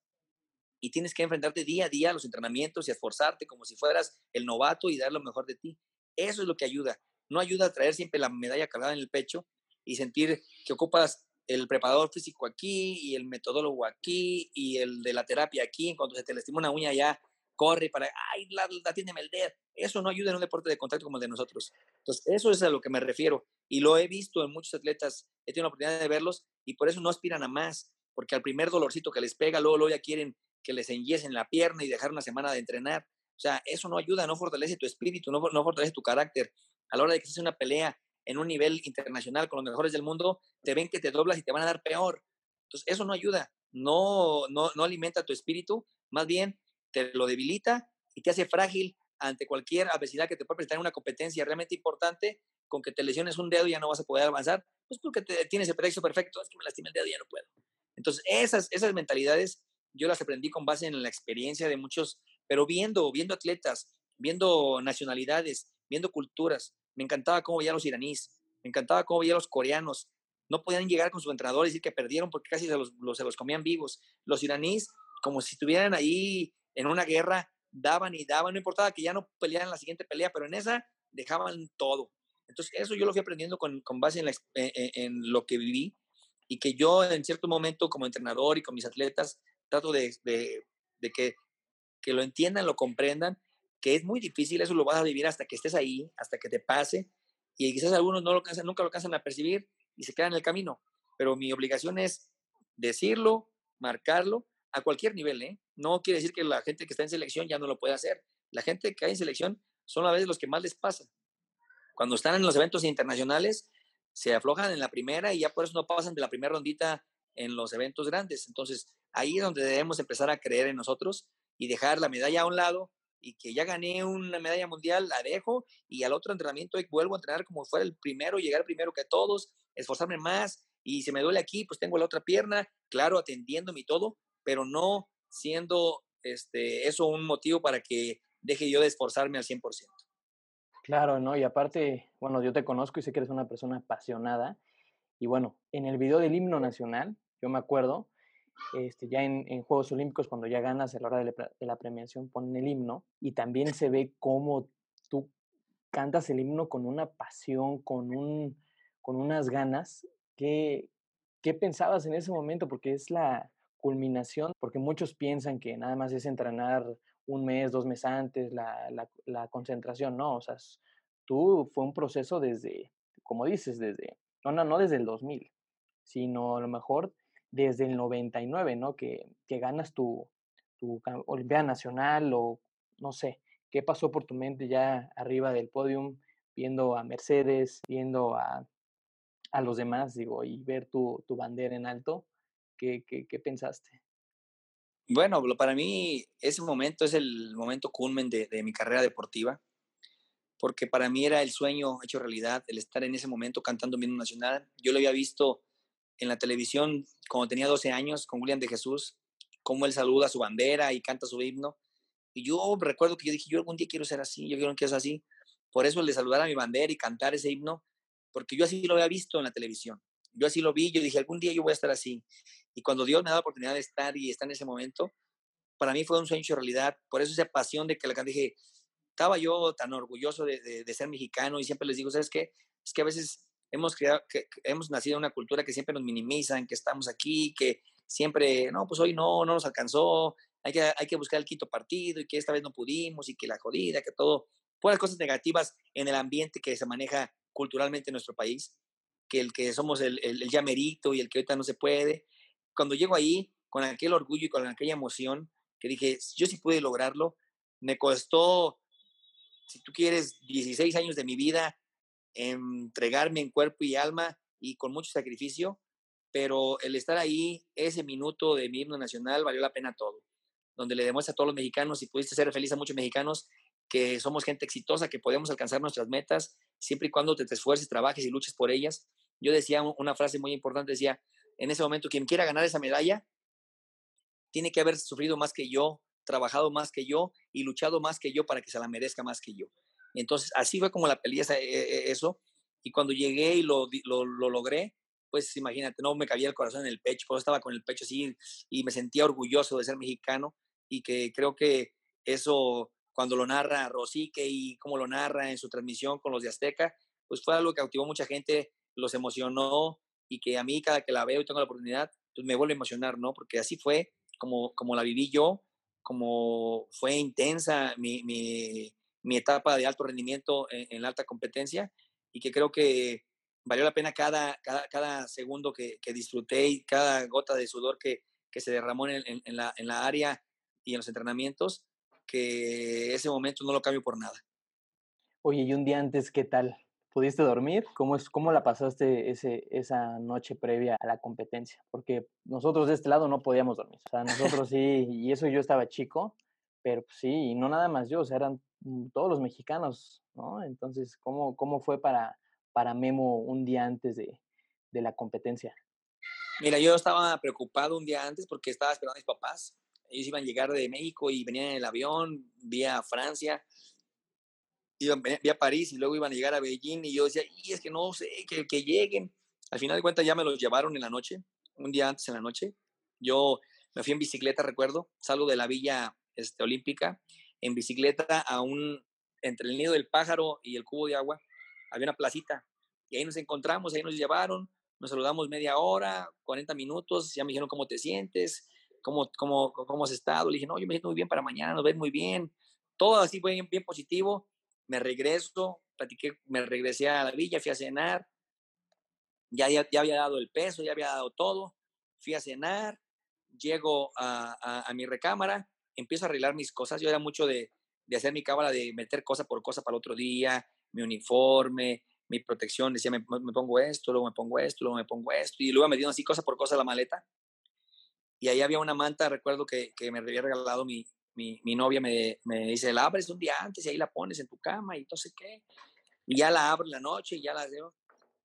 y tienes que enfrentarte día a día a los entrenamientos y esforzarte como si fueras el novato y dar lo mejor de ti. Eso es lo que ayuda. No ayuda a traer siempre la medalla cargada en el pecho y sentir que ocupas el preparador físico aquí y el metodólogo aquí y el de la terapia aquí. En cuanto se te lastima una uña ya corre para, ay, la, atiéndeme el dedo. Eso no ayuda en un deporte de contacto como el de nosotros. Entonces, eso es a lo que me refiero. Y lo he visto en muchos atletas, he tenido la oportunidad de verlos y por eso no aspiran a más, porque al primer dolorcito que les pega, luego, luego ya quieren que les enyesen la pierna y dejar una semana de entrenar. O sea, eso no ayuda, no fortalece tu espíritu, no, fortalece tu carácter. A la hora de que se una pelea en un nivel internacional con los mejores del mundo, te ven que te doblas y te van a dar peor. Entonces, eso no ayuda, no, no, no alimenta tu espíritu, más bien te lo debilita y te hace frágil ante cualquier adversidad que te pueda presentar en una competencia realmente importante, con que te lesiones un dedo y ya no vas a poder avanzar, pues porque tienes el pretexto perfecto, es que me lastimé el dedo y ya no puedo. Entonces, esas, esas mentalidades yo las aprendí con base en la experiencia de muchos, pero viendo, viendo atletas, viendo nacionalidades, viendo culturas. Me encantaba cómo veía los iraníes, me encantaba cómo veía los coreanos. No podían llegar con su entrenador y decir que perdieron porque casi se los, se los comían vivos. Los iraníes, como si estuvieran ahí en una guerra, daban y daban, no importaba que ya no pelearan la siguiente pelea, pero en esa dejaban todo. Entonces, eso yo lo fui aprendiendo con, con base en, la, en, en, lo que viví y que yo en cierto momento como entrenador y con mis atletas trato de, que, lo entiendan, lo comprendan, que es muy difícil, eso lo vas a vivir hasta que estés ahí, hasta que te pase, y quizás algunos no lo nunca lo alcanzan a percibir y se quedan en el camino, pero mi obligación es decirlo, marcarlo, a cualquier nivel, ¿eh? No quiere decir que la gente que está en selección ya no lo puede hacer. La gente que hay en selección son a veces los que más les pasa. Cuando están en los eventos internacionales, se aflojan en la primera y ya por eso no pasan de la primera rondita en los eventos grandes. Entonces, ahí es donde debemos empezar a creer en nosotros y dejar la medalla a un lado y que ya gané una medalla mundial, la dejo y al otro entrenamiento vuelvo a entrenar como fuera el primero, llegar primero que todos, esforzarme más y si me duele aquí, pues tengo la otra pierna, claro, atendiéndome y todo, pero no siendo este, eso un motivo para que deje yo de esforzarme al 100%. Claro, ¿no? Y aparte, bueno, yo te conozco y sé que eres una persona apasionada. Y bueno, en el video del himno nacional, yo me acuerdo, este, ya en, en Juegos Olímpicos, cuando ya ganas a la hora de la, de la, premiación, ponen el himno y también se ve cómo tú cantas el himno con una pasión, con, un, con unas ganas. ¿Qué, ¿Qué pensabas en ese momento? Porque es la, culminación, porque muchos piensan que nada más es entrenar un mes, dos meses antes, la, la, la concentración, no, o sea, tú fue un proceso desde, como dices, desde, no, no, no desde el 2000, sino a lo mejor desde el 99, ¿no? Que, que ganas tu, tu Olimpiada Nacional o no sé, ¿qué pasó por tu mente ya arriba del podium, viendo a Mercedes, viendo a, a los demás, digo, y ver tu, tu bandera en alto? ¿Qué, qué, qué pensaste? Bueno, para mí ese momento es el momento culmen de, de, mi carrera deportiva, porque para mí era el sueño hecho realidad, el estar en ese momento cantando himno nacional. Yo lo había visto en la televisión cuando tenía 12 años con William de Jesús, cómo él saluda su bandera y canta su himno. Y yo recuerdo que yo dije, yo algún día quiero ser así, yo quiero que sea así. Por eso el de saludar a mi bandera y cantar ese himno, porque yo así lo había visto en la televisión. Yo así lo vi, yo dije, algún día yo voy a estar así. Y cuando Dios me da la oportunidad de estar y estar en ese momento, para mí fue un sueño hecho realidad. Por eso esa pasión de que la dije, estaba yo tan orgulloso de, de, de, ser mexicano y siempre les digo, ¿sabes qué? Es que a veces hemos, creado, que, hemos nacido en una cultura que siempre nos minimizan, que estamos aquí, que siempre, no, pues hoy no, no nos alcanzó, hay que, hay que buscar el quinto partido y que esta vez no pudimos y que la jodida, que todo, puras cosas negativas en el ambiente que se maneja culturalmente en nuestro país, que el que somos el, el, el llamerito y el que ahorita no se puede, cuando llego ahí con aquel orgullo y con aquella emoción, que dije, yo sí pude lograrlo, me costó, si tú quieres, 16 años de mi vida entregarme en cuerpo y alma y con mucho sacrificio, pero el estar ahí, ese minuto de mi himno nacional, valió la pena todo, donde le demuestra a todos los mexicanos y pudiste ser feliz a muchos mexicanos que somos gente exitosa, que podemos alcanzar nuestras metas siempre y cuando te, te esfuerces, trabajes y luches por ellas. Yo decía una frase muy importante, decía, en ese momento, quien quiera ganar esa medalla, tiene que haber sufrido más que yo, trabajado más que yo y luchado más que yo para que se la merezca más que yo. Entonces, así fue como la peleé eso. Y cuando llegué y lo, lo, lo, logré, pues imagínate, no me cabía el corazón en el pecho, pues estaba con el pecho así y me sentía orgulloso de ser mexicano y que creo que eso, cuando lo narra Rosique y cómo lo narra en su transmisión con los de Azteca, pues fue algo que cautivó a mucha gente, los emocionó y que a mí cada que la veo y tengo la oportunidad, pues me vuelve a emocionar, ¿no? Porque así fue como, como la viví yo, como fue intensa mi, mi, mi etapa de alto rendimiento en, la alta competencia y que creo que valió la pena cada, cada, segundo que, que, disfruté y cada gota de sudor que, que se derramó en, en, en, la, en la área y en los entrenamientos, que ese momento no lo cambio por nada. Oye, y un día antes, ¿qué tal? ¿Pudiste dormir? ¿Cómo, es, ¿Cómo la pasaste ese, esa noche previa a la competencia? Porque nosotros de este lado no podíamos dormir. O sea, nosotros sí, y eso yo estaba chico, pero pues sí, y no nada más yo, o sea, eran todos los mexicanos, ¿no? Entonces, ¿cómo, cómo fue para, para Memo un día antes de, de la competencia? Mira, yo estaba preocupado un día antes porque estaba esperando a mis papás ellos iban a llegar de México y venían en el avión vía Francia, iban vía París y luego iban a llegar a Beijing y yo decía, y es que no sé, que, que lleguen. Al final de cuentas ya me los llevaron en la noche, un día antes en la noche. Yo me fui en bicicleta, recuerdo, salgo de la villa este, olímpica en bicicleta a un, entre el nido del pájaro y el cubo de agua, había una placita y ahí nos encontramos, ahí nos llevaron, nos saludamos media hora, 40 minutos, ya me dijeron cómo te sientes, cómo, cómo, cómo has estado. Le dije, no, yo me siento muy bien para mañana, nos ves muy bien. Todo así fue bien, positivo. Me regreso, platiqué, me regresé a la villa, fui a cenar. Ya, ya, ya había dado el peso, ya había dado todo. Fui a cenar, llego a, a mi recámara, empiezo a arreglar mis cosas. Yo era mucho de, de hacer mi cámara, de meter cosa por cosa para el otro día, mi uniforme, mi protección, decía, me, me, pongo esto, luego me pongo esto, luego me pongo esto, y luego me dieron así cosa por cosa la maleta. Y ahí había una manta, recuerdo que, que me había regalado mi, mi, mi novia, me, me, dice, la abres un día antes y ahí la pones en tu cama y entonces qué. Y ya la abro en la noche y ya la veo.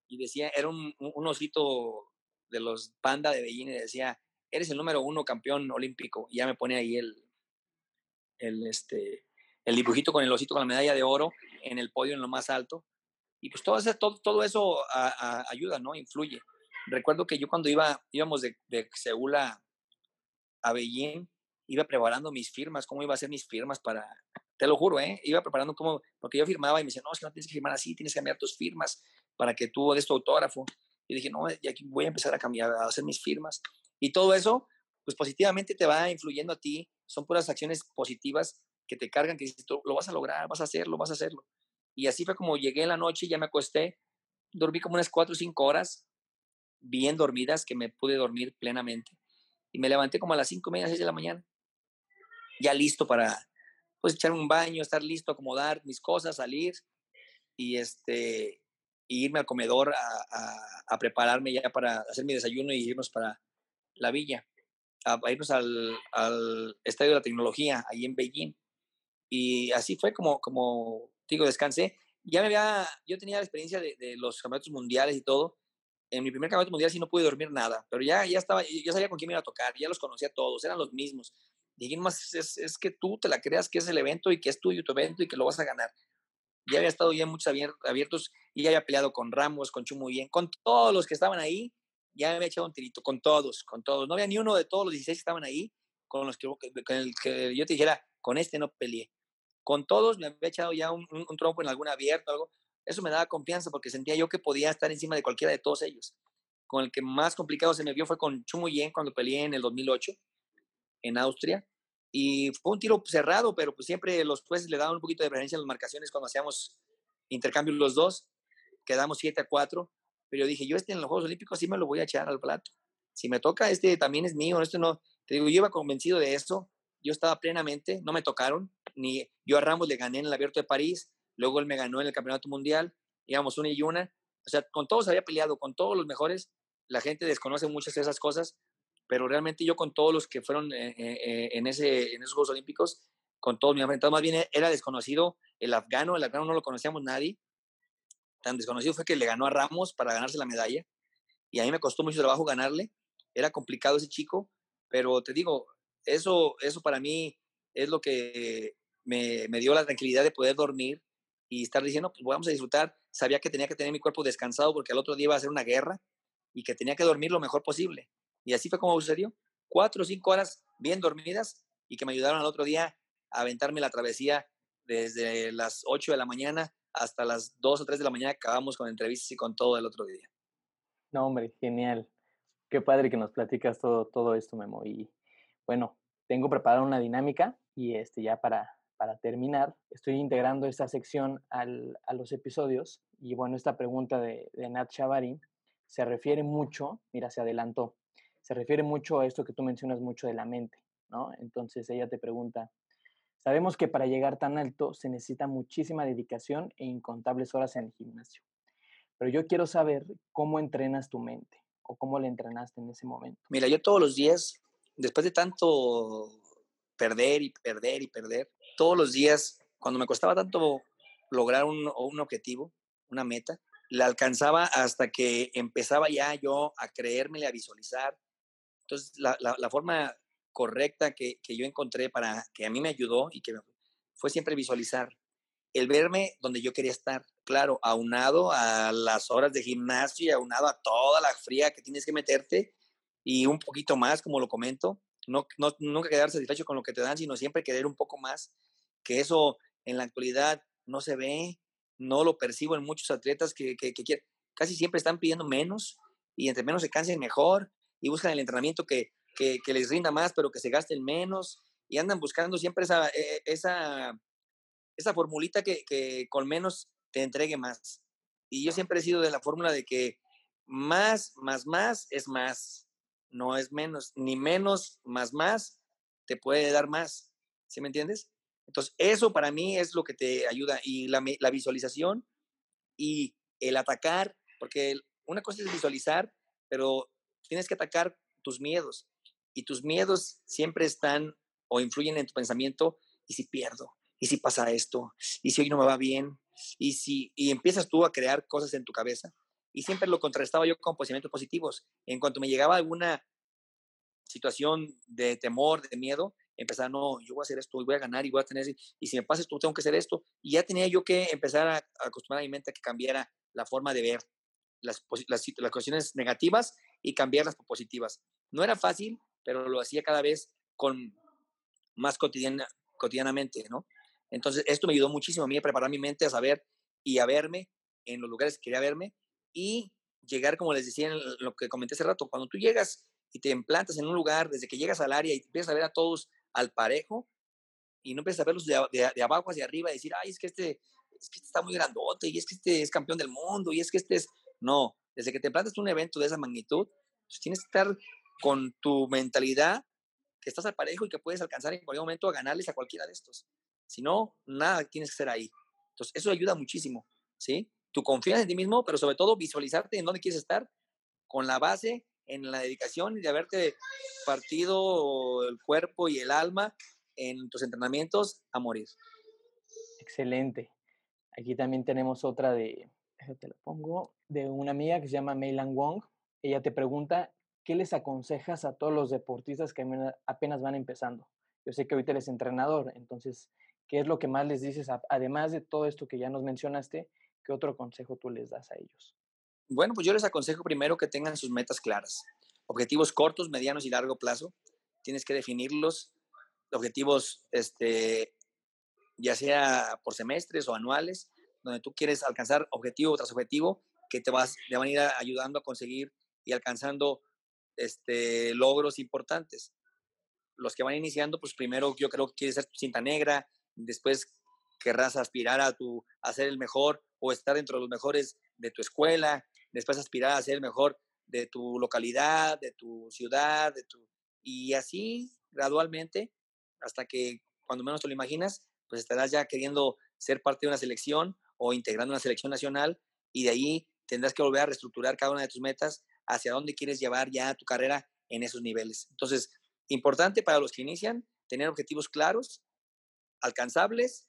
Y decía, era un, un osito de los panda de Beijing y decía, eres el número uno campeón olímpico. Y ya me pone ahí el, el, este, el dibujito con el osito con la medalla de oro en el podio en lo más alto. Y pues todo, eso, todo, todo eso ayuda, ¿no? Influye. Recuerdo que yo cuando iba, íbamos de, de Seúl a, a Beijing, iba preparando mis firmas, cómo iba a hacer mis firmas para, te lo juro, ¿eh? Iba preparando cómo, porque yo firmaba y me decía, no, es que no tienes que firmar así, tienes que cambiar tus firmas para que tú des tu autógrafo. Y dije, no, y aquí voy a empezar a cambiar, a hacer mis firmas. Y todo eso, pues positivamente te va influyendo a ti, son puras acciones positivas que te cargan, que dices, lo vas a lograr, vas a hacerlo, vas a hacerlo. Y así fue como llegué en la noche, ya me acosté, dormí como unas cuatro o cinco horas, bien dormidas, que me pude dormir plenamente. Y me levanté como a las cinco y media, de la mañana, ya listo para, pues, echar un baño, estar listo, acomodar mis cosas, salir y este, irme al comedor a, a, prepararme ya para hacer mi desayuno y irnos para la villa, a, a irnos al, al Estadio de la Tecnología, ahí en Beijing. Y así fue como, como digo, descansé. Ya me había, yo tenía la experiencia de, de, los campeonatos mundiales y todo. En mi primer campeonato mundial sí no pude dormir nada, pero ya, ya estaba, ya sabía con quién me iba a tocar, ya los conocía todos, eran los mismos. Dije, más es, es, que tú te la creas que es el evento y que es tuyo tu evento y que lo vas a ganar. Ya había estado ya muchos abiertos y ya había peleado con Ramos, con Chumuyen, con todos los que estaban ahí, ya me había echado un tirito, con todos, con todos. No había ni uno de todos los 16 que estaban ahí con los que, con el que yo te dijera, con este no peleé con todos me había echado ya un, un, un trompo en algún abierto, algo. Eso me daba confianza porque sentía yo que podía estar encima de cualquiera de todos ellos. Con el que más complicado se me vio fue con Chumuyen cuando peleé en el 2008 en Austria. Y fue un tiro cerrado, pero pues siempre los jueces le daban un poquito de preferencia a las marcaciones cuando hacíamos intercambios los dos. Quedamos 7 a 4. Pero yo dije, yo este en los Juegos Olímpicos sí me lo voy a echar al plato. Si me toca, este también es mío. Este no. Te digo, yo iba convencido de eso. Yo estaba plenamente, no me tocaron ni yo a Ramos le gané en el Abierto de París, luego él me ganó en el Campeonato Mundial, íbamos una y una, o sea, con todos había peleado, con todos los mejores, la gente desconoce muchas de esas cosas, pero realmente yo con todos los que fueron eh, eh, en, esos Juegos Olímpicos, con todos me enfrentado, más bien era desconocido el afgano, el afgano no lo conocíamos nadie, tan desconocido fue que le ganó a Ramos para ganarse la medalla, y a mí me costó mucho trabajo ganarle, era complicado ese chico, pero te digo, eso, eso para mí es lo que me, me, dio la tranquilidad de poder dormir y estar diciendo, pues vamos a disfrutar. Sabía que tenía que tener mi cuerpo descansado porque al otro día iba a ser una guerra y que tenía que dormir lo mejor posible. Y así fue como sucedió. Cuatro o cinco horas bien dormidas y que me ayudaron al otro día a aventarme la travesía desde las 8 de la mañana hasta las 2 o 3 de la mañana. Acabamos con entrevistas y con todo el otro día. No, hombre, genial. Qué padre que nos platicas todo, todo esto, Memo. Y bueno, tengo preparada una dinámica y este, ya para, para terminar, estoy integrando esta sección al, a los episodios y bueno, esta pregunta de, de Nat Chavari se refiere mucho, mira, se adelantó, se refiere mucho a esto que tú mencionas mucho de la mente, ¿no? Entonces ella te pregunta, sabemos que para llegar tan alto se necesita muchísima dedicación e incontables horas en el gimnasio, pero yo quiero saber cómo entrenas tu mente o cómo la entrenaste en ese momento. Mira, yo todos los días, después de tanto perder y perder y perder. Todos los días, cuando me costaba tanto lograr un, objetivo, una meta, la alcanzaba hasta que empezaba ya yo a creérmele, a visualizar. Entonces, la, forma correcta que, que yo encontré para que a mí me ayudó y que fue siempre visualizar el verme donde yo quería estar, claro, aunado a las horas de gimnasio y aunado a toda la fría que tienes que meterte y un poquito más, como lo comento, no, no, nunca quedar satisfecho con lo que te dan, sino siempre querer un poco más, que eso en la actualidad no se ve, no lo percibo en muchos atletas que, que, quieren, casi siempre están pidiendo menos y entre menos se cansen mejor y buscan el entrenamiento que, que, les rinda más, pero que se gasten menos y andan buscando siempre esa, e, e, esa esa formulita que, que con menos te entregue más. Y yo siempre he sido de la fórmula de que más, más, más es más, no es menos, ni menos, más, más te puede dar más. ¿Sí me entiendes? Entonces, eso para mí es lo que te ayuda. Y la, la visualización y el atacar, porque una cosa es visualizar, pero tienes que atacar tus miedos. Y tus miedos siempre están o influyen en tu pensamiento. ¿Y si pierdo? ¿y si pasa esto? ¿Y si hoy no me va bien? Y, si, y empiezas tú a crear cosas en tu cabeza. Y siempre lo contrastaba yo con pensamientos positivos. En cuanto me llegaba alguna situación de temor, de miedo, empezaba, no, yo voy a hacer esto, voy a ganar y voy a tener, y si me pasa esto, tengo que hacer esto. Y ya tenía yo que empezar a, acostumbrar a mi mente a que cambiara la forma de ver las, las, las cuestiones negativas y cambiarlas por positivas. No era fácil, pero lo hacía cada vez con más cotidiana, cotidianamente, ¿no? Entonces, esto me ayudó muchísimo a mí a preparar mi mente, a saber y a verme en los lugares que quería verme y llegar, como les decía en lo que comenté hace rato, cuando tú llegas y te implantas en un lugar, desde que llegas al área y empiezas a ver a todos al parejo y no empiezas a verlos de, de, abajo hacia arriba y decir, ay, es que, este, es que este está muy grandote y es que este es campeón del mundo y es que este es... No, desde que te implantas un evento de esa magnitud, pues tienes que estar con tu mentalidad que estás al parejo y que puedes alcanzar en cualquier momento a ganarles a cualquiera de estos. Si no, nada tienes que ser ahí. Entonces, eso ayuda muchísimo, ¿sí? Tu confianza en ti mismo, pero sobre todo visualizarte en dónde quieres estar con la base en la dedicación y de haberte partido el cuerpo y el alma en tus entrenamientos a. Excelente. Aquí también tenemos otra de, te lo pongo, de una amiga que se llama Meilan Wong. Ella te pregunta, ¿qué les aconsejas a todos los deportistas que apenas van empezando? Yo sé que ahorita eres entrenador, entonces, ¿Qué es lo que más les dices, además de todo esto que ya nos mencionaste? ¿Qué otro consejo tú les das a ellos? Bueno, pues yo les aconsejo primero que tengan sus metas claras. Objetivos cortos, medianos y largo plazo. Tienes que definirlos. Objetivos, este, ya sea por semestres o anuales, donde tú quieres alcanzar objetivo tras objetivo que te, vas, te van a ir ayudando a conseguir y alcanzando este, logros importantes. Los que van iniciando, pues primero yo creo que quieres ser tu cinta negra, después querrás aspirar a, tu, a ser el mejor o estar dentro de los mejores de tu escuela, después aspirar a ser el mejor de tu localidad, de tu ciudad, de tu... y así gradualmente, hasta que cuando menos te lo imaginas, pues estarás ya queriendo ser parte de una selección o integrando una selección nacional y de ahí tendrás que volver a reestructurar cada una de tus metas hacia dónde quieres llevar ya tu carrera en esos niveles. Entonces, importante para los que inician, tener objetivos claros, alcanzables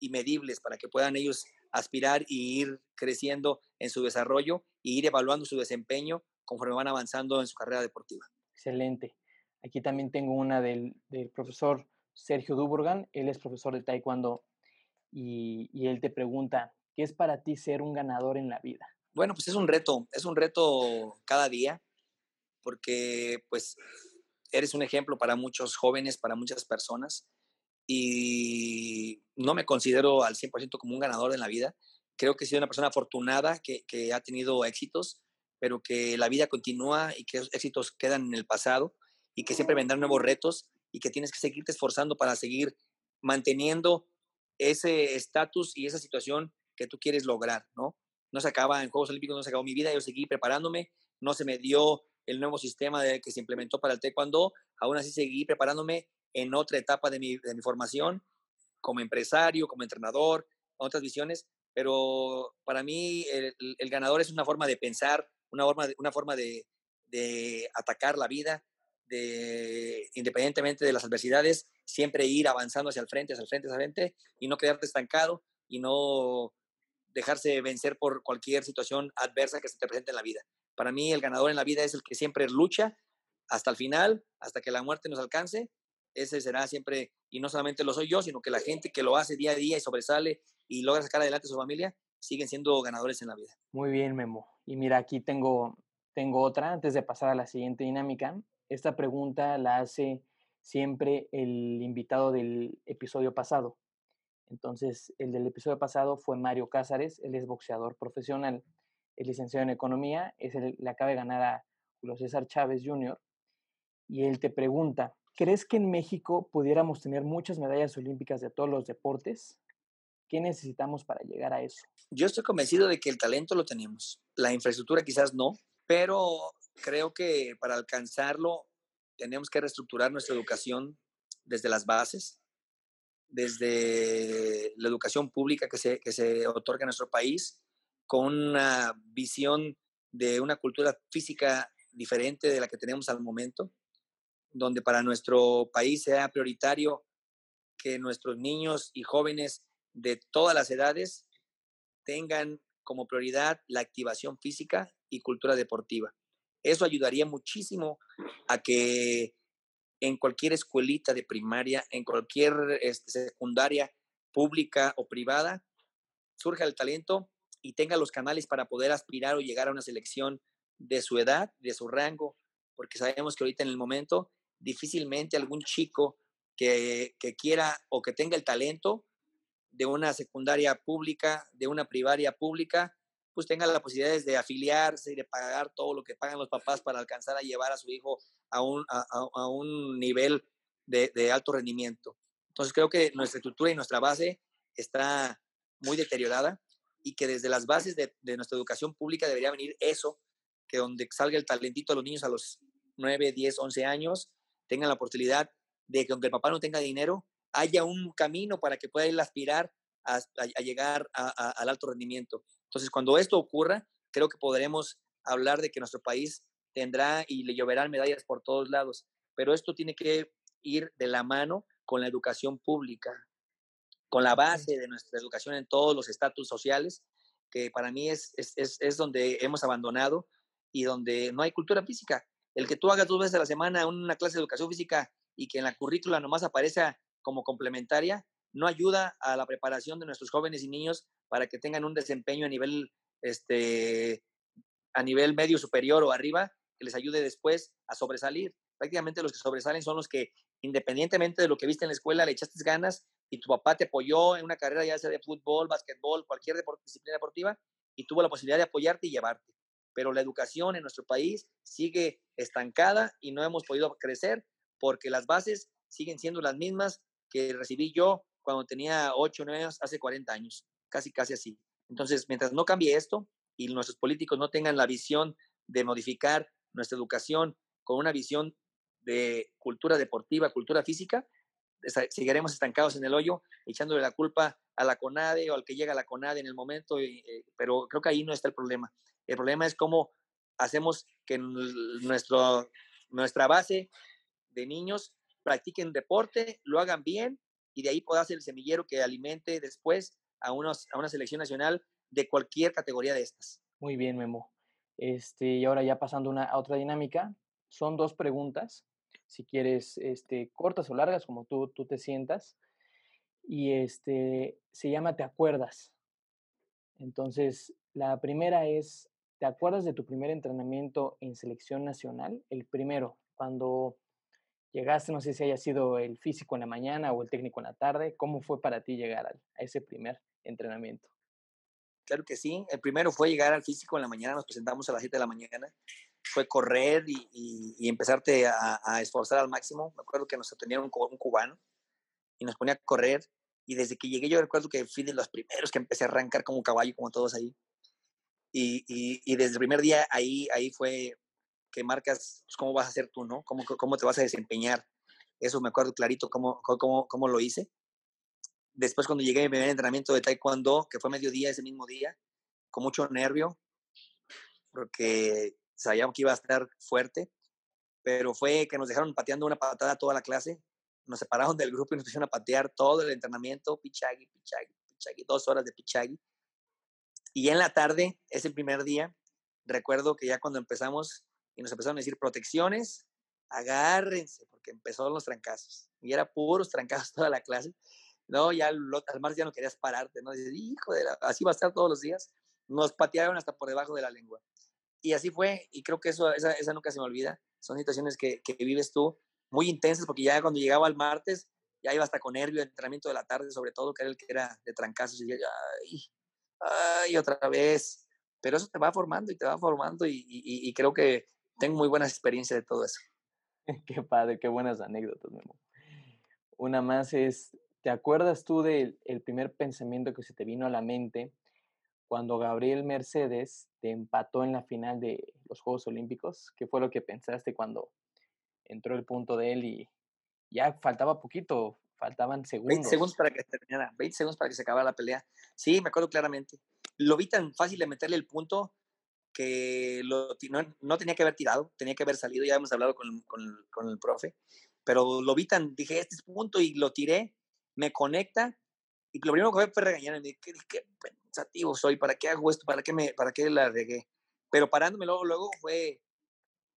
y medibles para que puedan ellos aspirar y ir creciendo en su desarrollo y ir evaluando su desempeño conforme van avanzando en su carrera deportiva. Excelente. Aquí también tengo una del, profesor Sergio Duburgan. Él es profesor de Taekwondo y, y él te pregunta, ¿qué es para ti ser un ganador en la vida? Bueno, pues es un reto, es un reto cada día, porque pues eres un ejemplo para muchos jóvenes, para muchas personas y no me considero al 100% como un ganador en la vida. Creo que he sido una persona afortunada que, que, ha tenido éxitos, pero que la vida continúa y que esos éxitos quedan en el pasado y que siempre vendrán nuevos retos y que tienes que seguirte esforzando para seguir manteniendo ese estatus y esa situación que tú quieres lograr, ¿no? No se acaba en Juegos Olímpicos, no se acabó mi vida, yo seguí preparándome, no se me dio el nuevo sistema que se implementó para el taekwondo, aún así seguí preparándome en otra etapa de mi, de mi formación, como empresario, como entrenador, otras visiones, pero para mí el, el, ganador es una forma de pensar, una forma de, una forma de, de atacar la vida, de, independientemente de las adversidades, siempre ir avanzando hacia el frente, hacia el frente, hacia el frente, y no quedarte estancado y no dejarse vencer por cualquier situación adversa que se te presente en la vida. Para mí el ganador en la vida es el que siempre lucha hasta el final, hasta que la muerte nos alcance. Ese será siempre, y no solamente lo soy yo, sino que la gente que lo hace día a día y sobresale y logra sacar adelante a su familia, siguen siendo ganadores en la vida. Muy bien, Memo. Y mira, aquí tengo, tengo otra antes de pasar a la siguiente dinámica. Esta pregunta la hace siempre el invitado del episodio pasado. Entonces, el del episodio pasado fue Mario Cázares, él es boxeador profesional, es licenciado en economía, es el, le acaba de ganar a Julio César Chávez Jr. Y él te pregunta, ¿crees que en México pudiéramos tener muchas medallas olímpicas de todos los deportes? ¿Qué necesitamos para llegar a eso? Yo estoy convencido de que el talento lo tenemos. La infraestructura quizás no, pero creo que para alcanzarlo tenemos que reestructurar nuestra educación desde las bases, desde la educación pública que se, que se otorga en nuestro país, con una visión de una cultura física diferente de la que tenemos al momento, donde para nuestro país sea prioritario que nuestros niños y jóvenes de todas las edades tengan como prioridad la activación física y cultura deportiva. Eso ayudaría muchísimo a que en cualquier escuelita de primaria, en cualquier este, secundaria pública o privada, surja el talento y tenga los canales para poder aspirar o llegar a una selección de su edad, de su rango, porque sabemos que ahorita en el momento difícilmente algún chico que, que quiera o que tenga el talento de una secundaria pública, de una primaria pública, pues tenga la posibilidad de afiliarse y de pagar todo lo que pagan los papás para alcanzar a llevar a su hijo a un, a, un nivel de, de, alto rendimiento. Entonces creo que nuestra estructura y nuestra base está muy deteriorada y que desde las bases de, de nuestra educación pública debería venir eso, que donde salga el talentito de los niños a los 9, 10, 11 años, tengan la oportunidad de que aunque el papá no tenga dinero, haya un camino para que pueda ir a aspirar a, a, llegar al alto rendimiento. Entonces, cuando esto ocurra, creo que podremos hablar de que nuestro país tendrá y le lloverán medallas por todos lados, pero esto tiene que ir de la mano con la educación pública, con la base de nuestra educación en todos los estatus sociales, que para mí es, es, es, donde hemos abandonado y donde no hay cultura física. El que tú hagas dos veces a la semana una clase de educación física y que en la currícula nomás aparezca como complementaria, no ayuda a la preparación de nuestros jóvenes y niños para que tengan un desempeño a nivel, este, a nivel medio superior o arriba, que les ayude después a sobresalir. Prácticamente los que sobresalen son los que, independientemente de lo que viste en la escuela, le echaste ganas y tu papá te apoyó en una carrera ya sea de fútbol, básquetbol, cualquier disciplina deportiva, y tuvo la posibilidad de apoyarte y llevarte. Pero la educación en nuestro país sigue estancada y no hemos podido crecer porque las bases siguen siendo las mismas que recibí yo cuando tenía 8 o 9 años, hace 40 años, casi, casi así. Entonces, mientras no cambie esto y nuestros políticos no tengan la visión de modificar nuestra educación con una visión de cultura deportiva, cultura física, seguiremos estancados en el hoyo, echándole la culpa a la CONADE o al que llega a la CONADE en el momento, eh, pero creo que ahí no está el problema. El problema es cómo hacemos que nuestro, nuestra base de niños practiquen deporte, lo hagan bien y de ahí pueda ser el semillero que alimente después a, unos, a una selección nacional de cualquier categoría de estas. Muy bien, Memo. Este, y ahora ya pasando una, a otra dinámica, son dos preguntas, si quieres, este, cortas o largas, como tú, tú te sientas. Y este, se llama ¿Te acuerdas? Entonces, la primera es, ¿te acuerdas de tu primer entrenamiento en selección nacional? El primero, cuando llegaste, no sé si haya sido el físico en la mañana o el técnico en la tarde, ¿cómo fue para ti llegar a, ese primer entrenamiento? Claro que sí, el primero fue llegar al físico en la mañana, nos presentamos a las 7 de la mañana, fue correr y, empezarte a, esforzar al máximo. Me acuerdo que nos atendieron un, un cubano y nos ponía a correr y desde que llegué yo recuerdo que fui de los primeros que empecé a arrancar como caballo, como todos ahí. Y, y, desde el primer día ahí, ahí fue que marcas pues, cómo vas a ser tú, ¿no? Cómo, cómo te vas a desempeñar. Eso me acuerdo clarito cómo, cómo, cómo lo hice. Después cuando llegué a mi primer entrenamiento de taekwondo, que fue mediodía ese mismo día, con mucho nervio, porque sabíamos que iba a estar fuerte, pero fue que nos dejaron pateando una patada toda la clase, nos separaron del grupo y nos pusieron a patear todo el entrenamiento, pichagui, pichagui, pichagui, dos horas de pichagui. Y en la tarde, ese primer día, recuerdo que ya cuando empezamos, y nos empezaron a decir protecciones agárrense, porque empezaron los trancazos. Y era puros trancazos toda la clase. No, ya al martes ya no querías pararte, ¿no? Dices, hijo de la, así va a estar todos los días. Nos patearon hasta por debajo de la lengua. Y así fue, y creo que eso, esa, esa nunca se me olvida. Son situaciones que, que vives tú muy intensas, porque ya cuando llegaba el martes, ya iba hasta con nervio, entrenamiento de la tarde, sobre todo, que era el que era de trancazos, y ya, ay, ay, otra vez. Pero eso te va formando y te va formando, y, y, y creo que tengo muy buenas experiencias de todo eso. qué padre, qué buenas anécdotas, Memo. Una más es, ¿te acuerdas tú del el primer pensamiento que se te vino a la mente cuando Gabriel Mercedes te empató en la final de los Juegos Olímpicos? ¿Qué fue lo que pensaste cuando entró el punto de él y ya faltaba poquito, faltaban segundos? 20 segundos para que terminara, 20 segundos para que se acabara la pelea. Sí, me acuerdo claramente. Lo vi tan fácil de meterle el punto que lo, no, no, tenía que haber tirado, tenía que haber salido, ya hemos hablado con, con, con, el profe, pero lo vi tan, dije, este es punto y lo tiré, me conecta y lo primero que fue fue regañarme, qué, qué pensativo soy, ¿para qué hago esto? ¿Para qué, me, para qué la regué? Pero parándome luego, luego fue,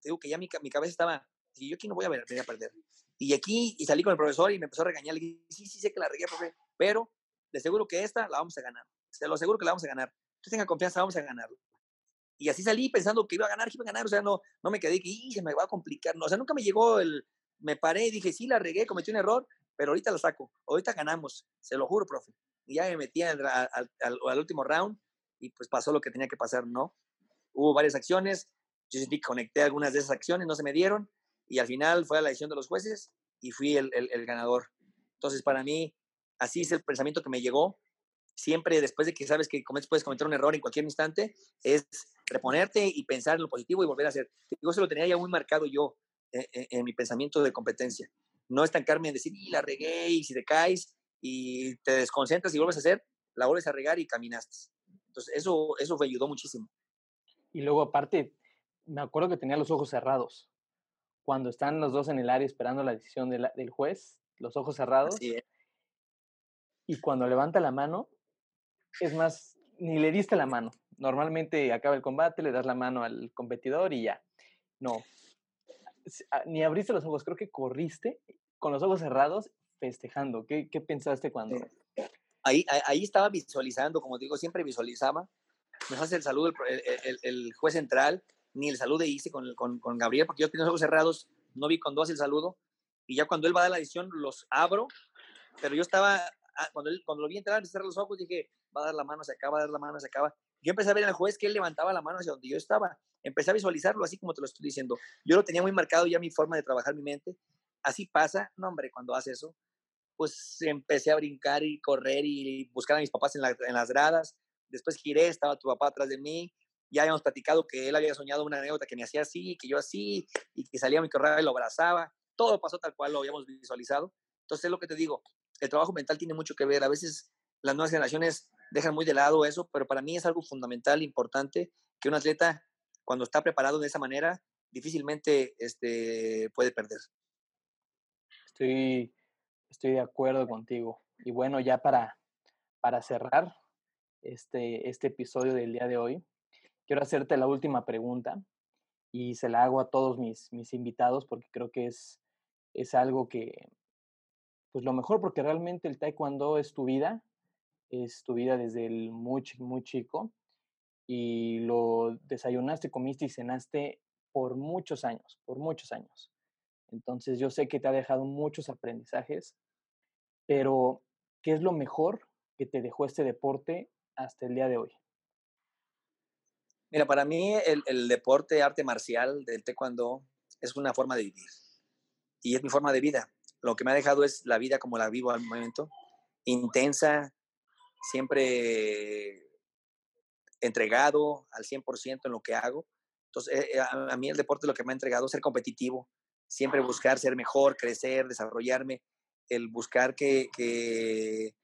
digo que ya mi, mi cabeza estaba, y yo aquí no voy a, ver, voy a perder. Y aquí, y salí con el profesor y me empezó a regañar, le dije, sí, sí sé que la regué, profe, pero de seguro que esta la vamos a ganar, se lo aseguro que la vamos a ganar. Usted tenga confianza, vamos a ganarlo. Y así salí pensando que iba a ganar, que iba a ganar, o sea, no, no me quedé que se me va a complicar, no, o sea, nunca me llegó el, me paré y dije, sí, la regué, cometí un error, pero ahorita la saco, ahorita ganamos, se lo juro, profe. Y ya me metí al, al, al, último round y pues pasó lo que tenía que pasar, ¿no? Hubo varias acciones, yo sentí que conecté algunas de esas acciones, no se me dieron, y al final fue a la decisión de los jueces y fui el, el, el ganador. Entonces, para mí, así es el pensamiento que me llegó, siempre después de que sabes que puedes cometer un error en cualquier instante, es reponerte y pensar en lo positivo y volver a hacer. Yo se lo tenía ya muy marcado yo eh, eh, en mi pensamiento de competencia. No estancarme en decir, y la regué, y si te caes y te desconcentras y vuelves a hacer, la vuelves a regar y caminaste. Entonces, eso, eso me ayudó muchísimo. Y luego, aparte, me acuerdo que tenía los ojos cerrados. Cuando están los dos en el área esperando la decisión de la, del juez, los ojos cerrados. Y cuando levanta la mano, es más, ni le diste la mano. Normalmente acaba el combate, le das la mano al competidor y ya. No, ah, ni abriste los ojos, creo que corriste con los ojos cerrados festejando. ¿Qué, qué pensaste cuando? Ahí, ahí estaba visualizando, como digo, siempre visualizaba. Me hace el saludo el, el, el, juez central, ni el saludo hice con, con, con Gabriel, porque yo tenía los ojos cerrados, no vi cuando hace el saludo. Y ya cuando él va a dar la decisión, los abro, pero yo estaba, ah, cuando, él, cuando lo vi entrar y cerrar los ojos, dije, va a dar la mano, se acaba, va a dar la mano, se acaba. Yo empecé a ver al juez que él levantaba la mano hacia donde yo estaba. Empecé a visualizarlo así como te lo estoy diciendo. Yo lo tenía muy marcado ya mi forma de trabajar mi mente. Así pasa, no hombre, cuando hace eso, pues empecé a brincar y correr y buscar a mis papás en, la, en las gradas. Después giré, estaba tu papá atrás de mí. Ya habíamos platicado que él había soñado una anécdota que me hacía así, que yo así, y que salía a mi correo y lo abrazaba. Todo pasó tal cual lo habíamos visualizado. Entonces es lo que te digo, el trabajo mental tiene mucho que ver. A veces las nuevas generaciones dejan muy de lado eso, pero para mí es algo fundamental, importante, que un atleta, cuando está preparado de esa manera, difícilmente este, puede perder. Estoy, estoy de acuerdo contigo. Y bueno, ya para, para cerrar este, este episodio del día de hoy, quiero hacerte la última pregunta y se la hago a todos mis, mis invitados porque creo que es, es algo que, pues lo mejor, porque realmente el taekwondo es tu vida, es tu vida desde el muy, muy chico y lo desayunaste, comiste y cenaste por muchos años, por muchos años. Entonces yo sé que te ha dejado muchos aprendizajes, pero ¿qué es lo mejor que te dejó este deporte hasta el día de hoy? Mira, para mí el, el deporte, arte marcial del taekwondo es una forma de vivir y es mi forma de vida. Lo que me ha dejado es la vida como la vivo al momento, intensa, siempre entregado al 100% en lo que hago. Entonces, eh, eh, a, mí el deporte lo que me ha entregado es ser competitivo, siempre buscar ser mejor, crecer, desarrollarme, el buscar que, que,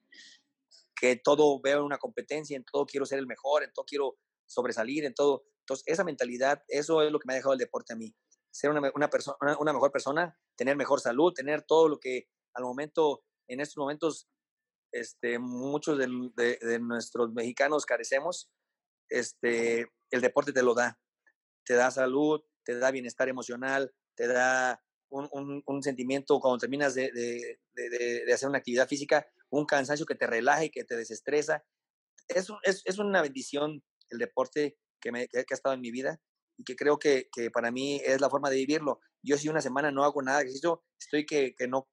que todo veo una competencia, en todo quiero ser el mejor, en todo quiero sobresalir, en todo. Entonces, esa mentalidad, eso es lo que me ha dejado el deporte a mí. Ser una, una, persona, una mejor persona, tener mejor salud, tener todo lo que al momento, en estos momentos, este, muchos de, nuestros mexicanos carecemos, este, el deporte te lo da. Te da salud, te da bienestar emocional, te da un, un, sentimiento cuando terminas de, hacer una actividad física, un cansancio que te relaja y que te desestresa. Es, es, es una bendición el deporte que, me, que, ha estado en mi vida y que creo que, que, para mí es la forma de vivirlo. Yo si una semana no hago nada estoy que, que no,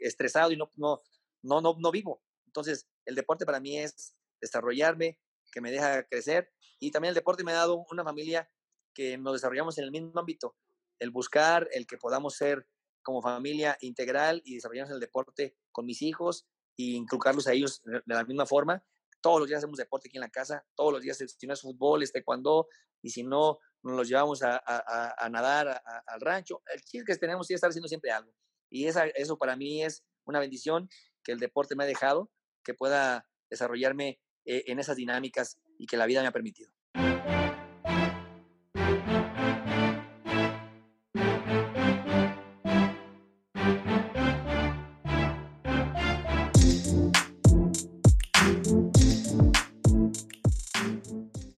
estresado y no, no, no, no, no vivo. Entonces, el deporte para mí es desarrollarme, que me deja crecer y también el deporte me ha dado una familia que nos desarrollamos en el mismo ámbito el buscar, el que podamos ser como familia integral y desarrollarnos el deporte con mis hijos e inculcarlos a ellos de la misma forma. Todos los días hacemos deporte aquí en la casa, todos los días, si no es fútbol, es taekwondo, y si no, nos los llevamos a, a, nadar al rancho. El chiste que tenemos es estar haciendo siempre algo. Y eso para mí es una bendición que el deporte me ha dejado, que pueda desarrollarme eh, en esas dinámicas y que la vida me ha permitido.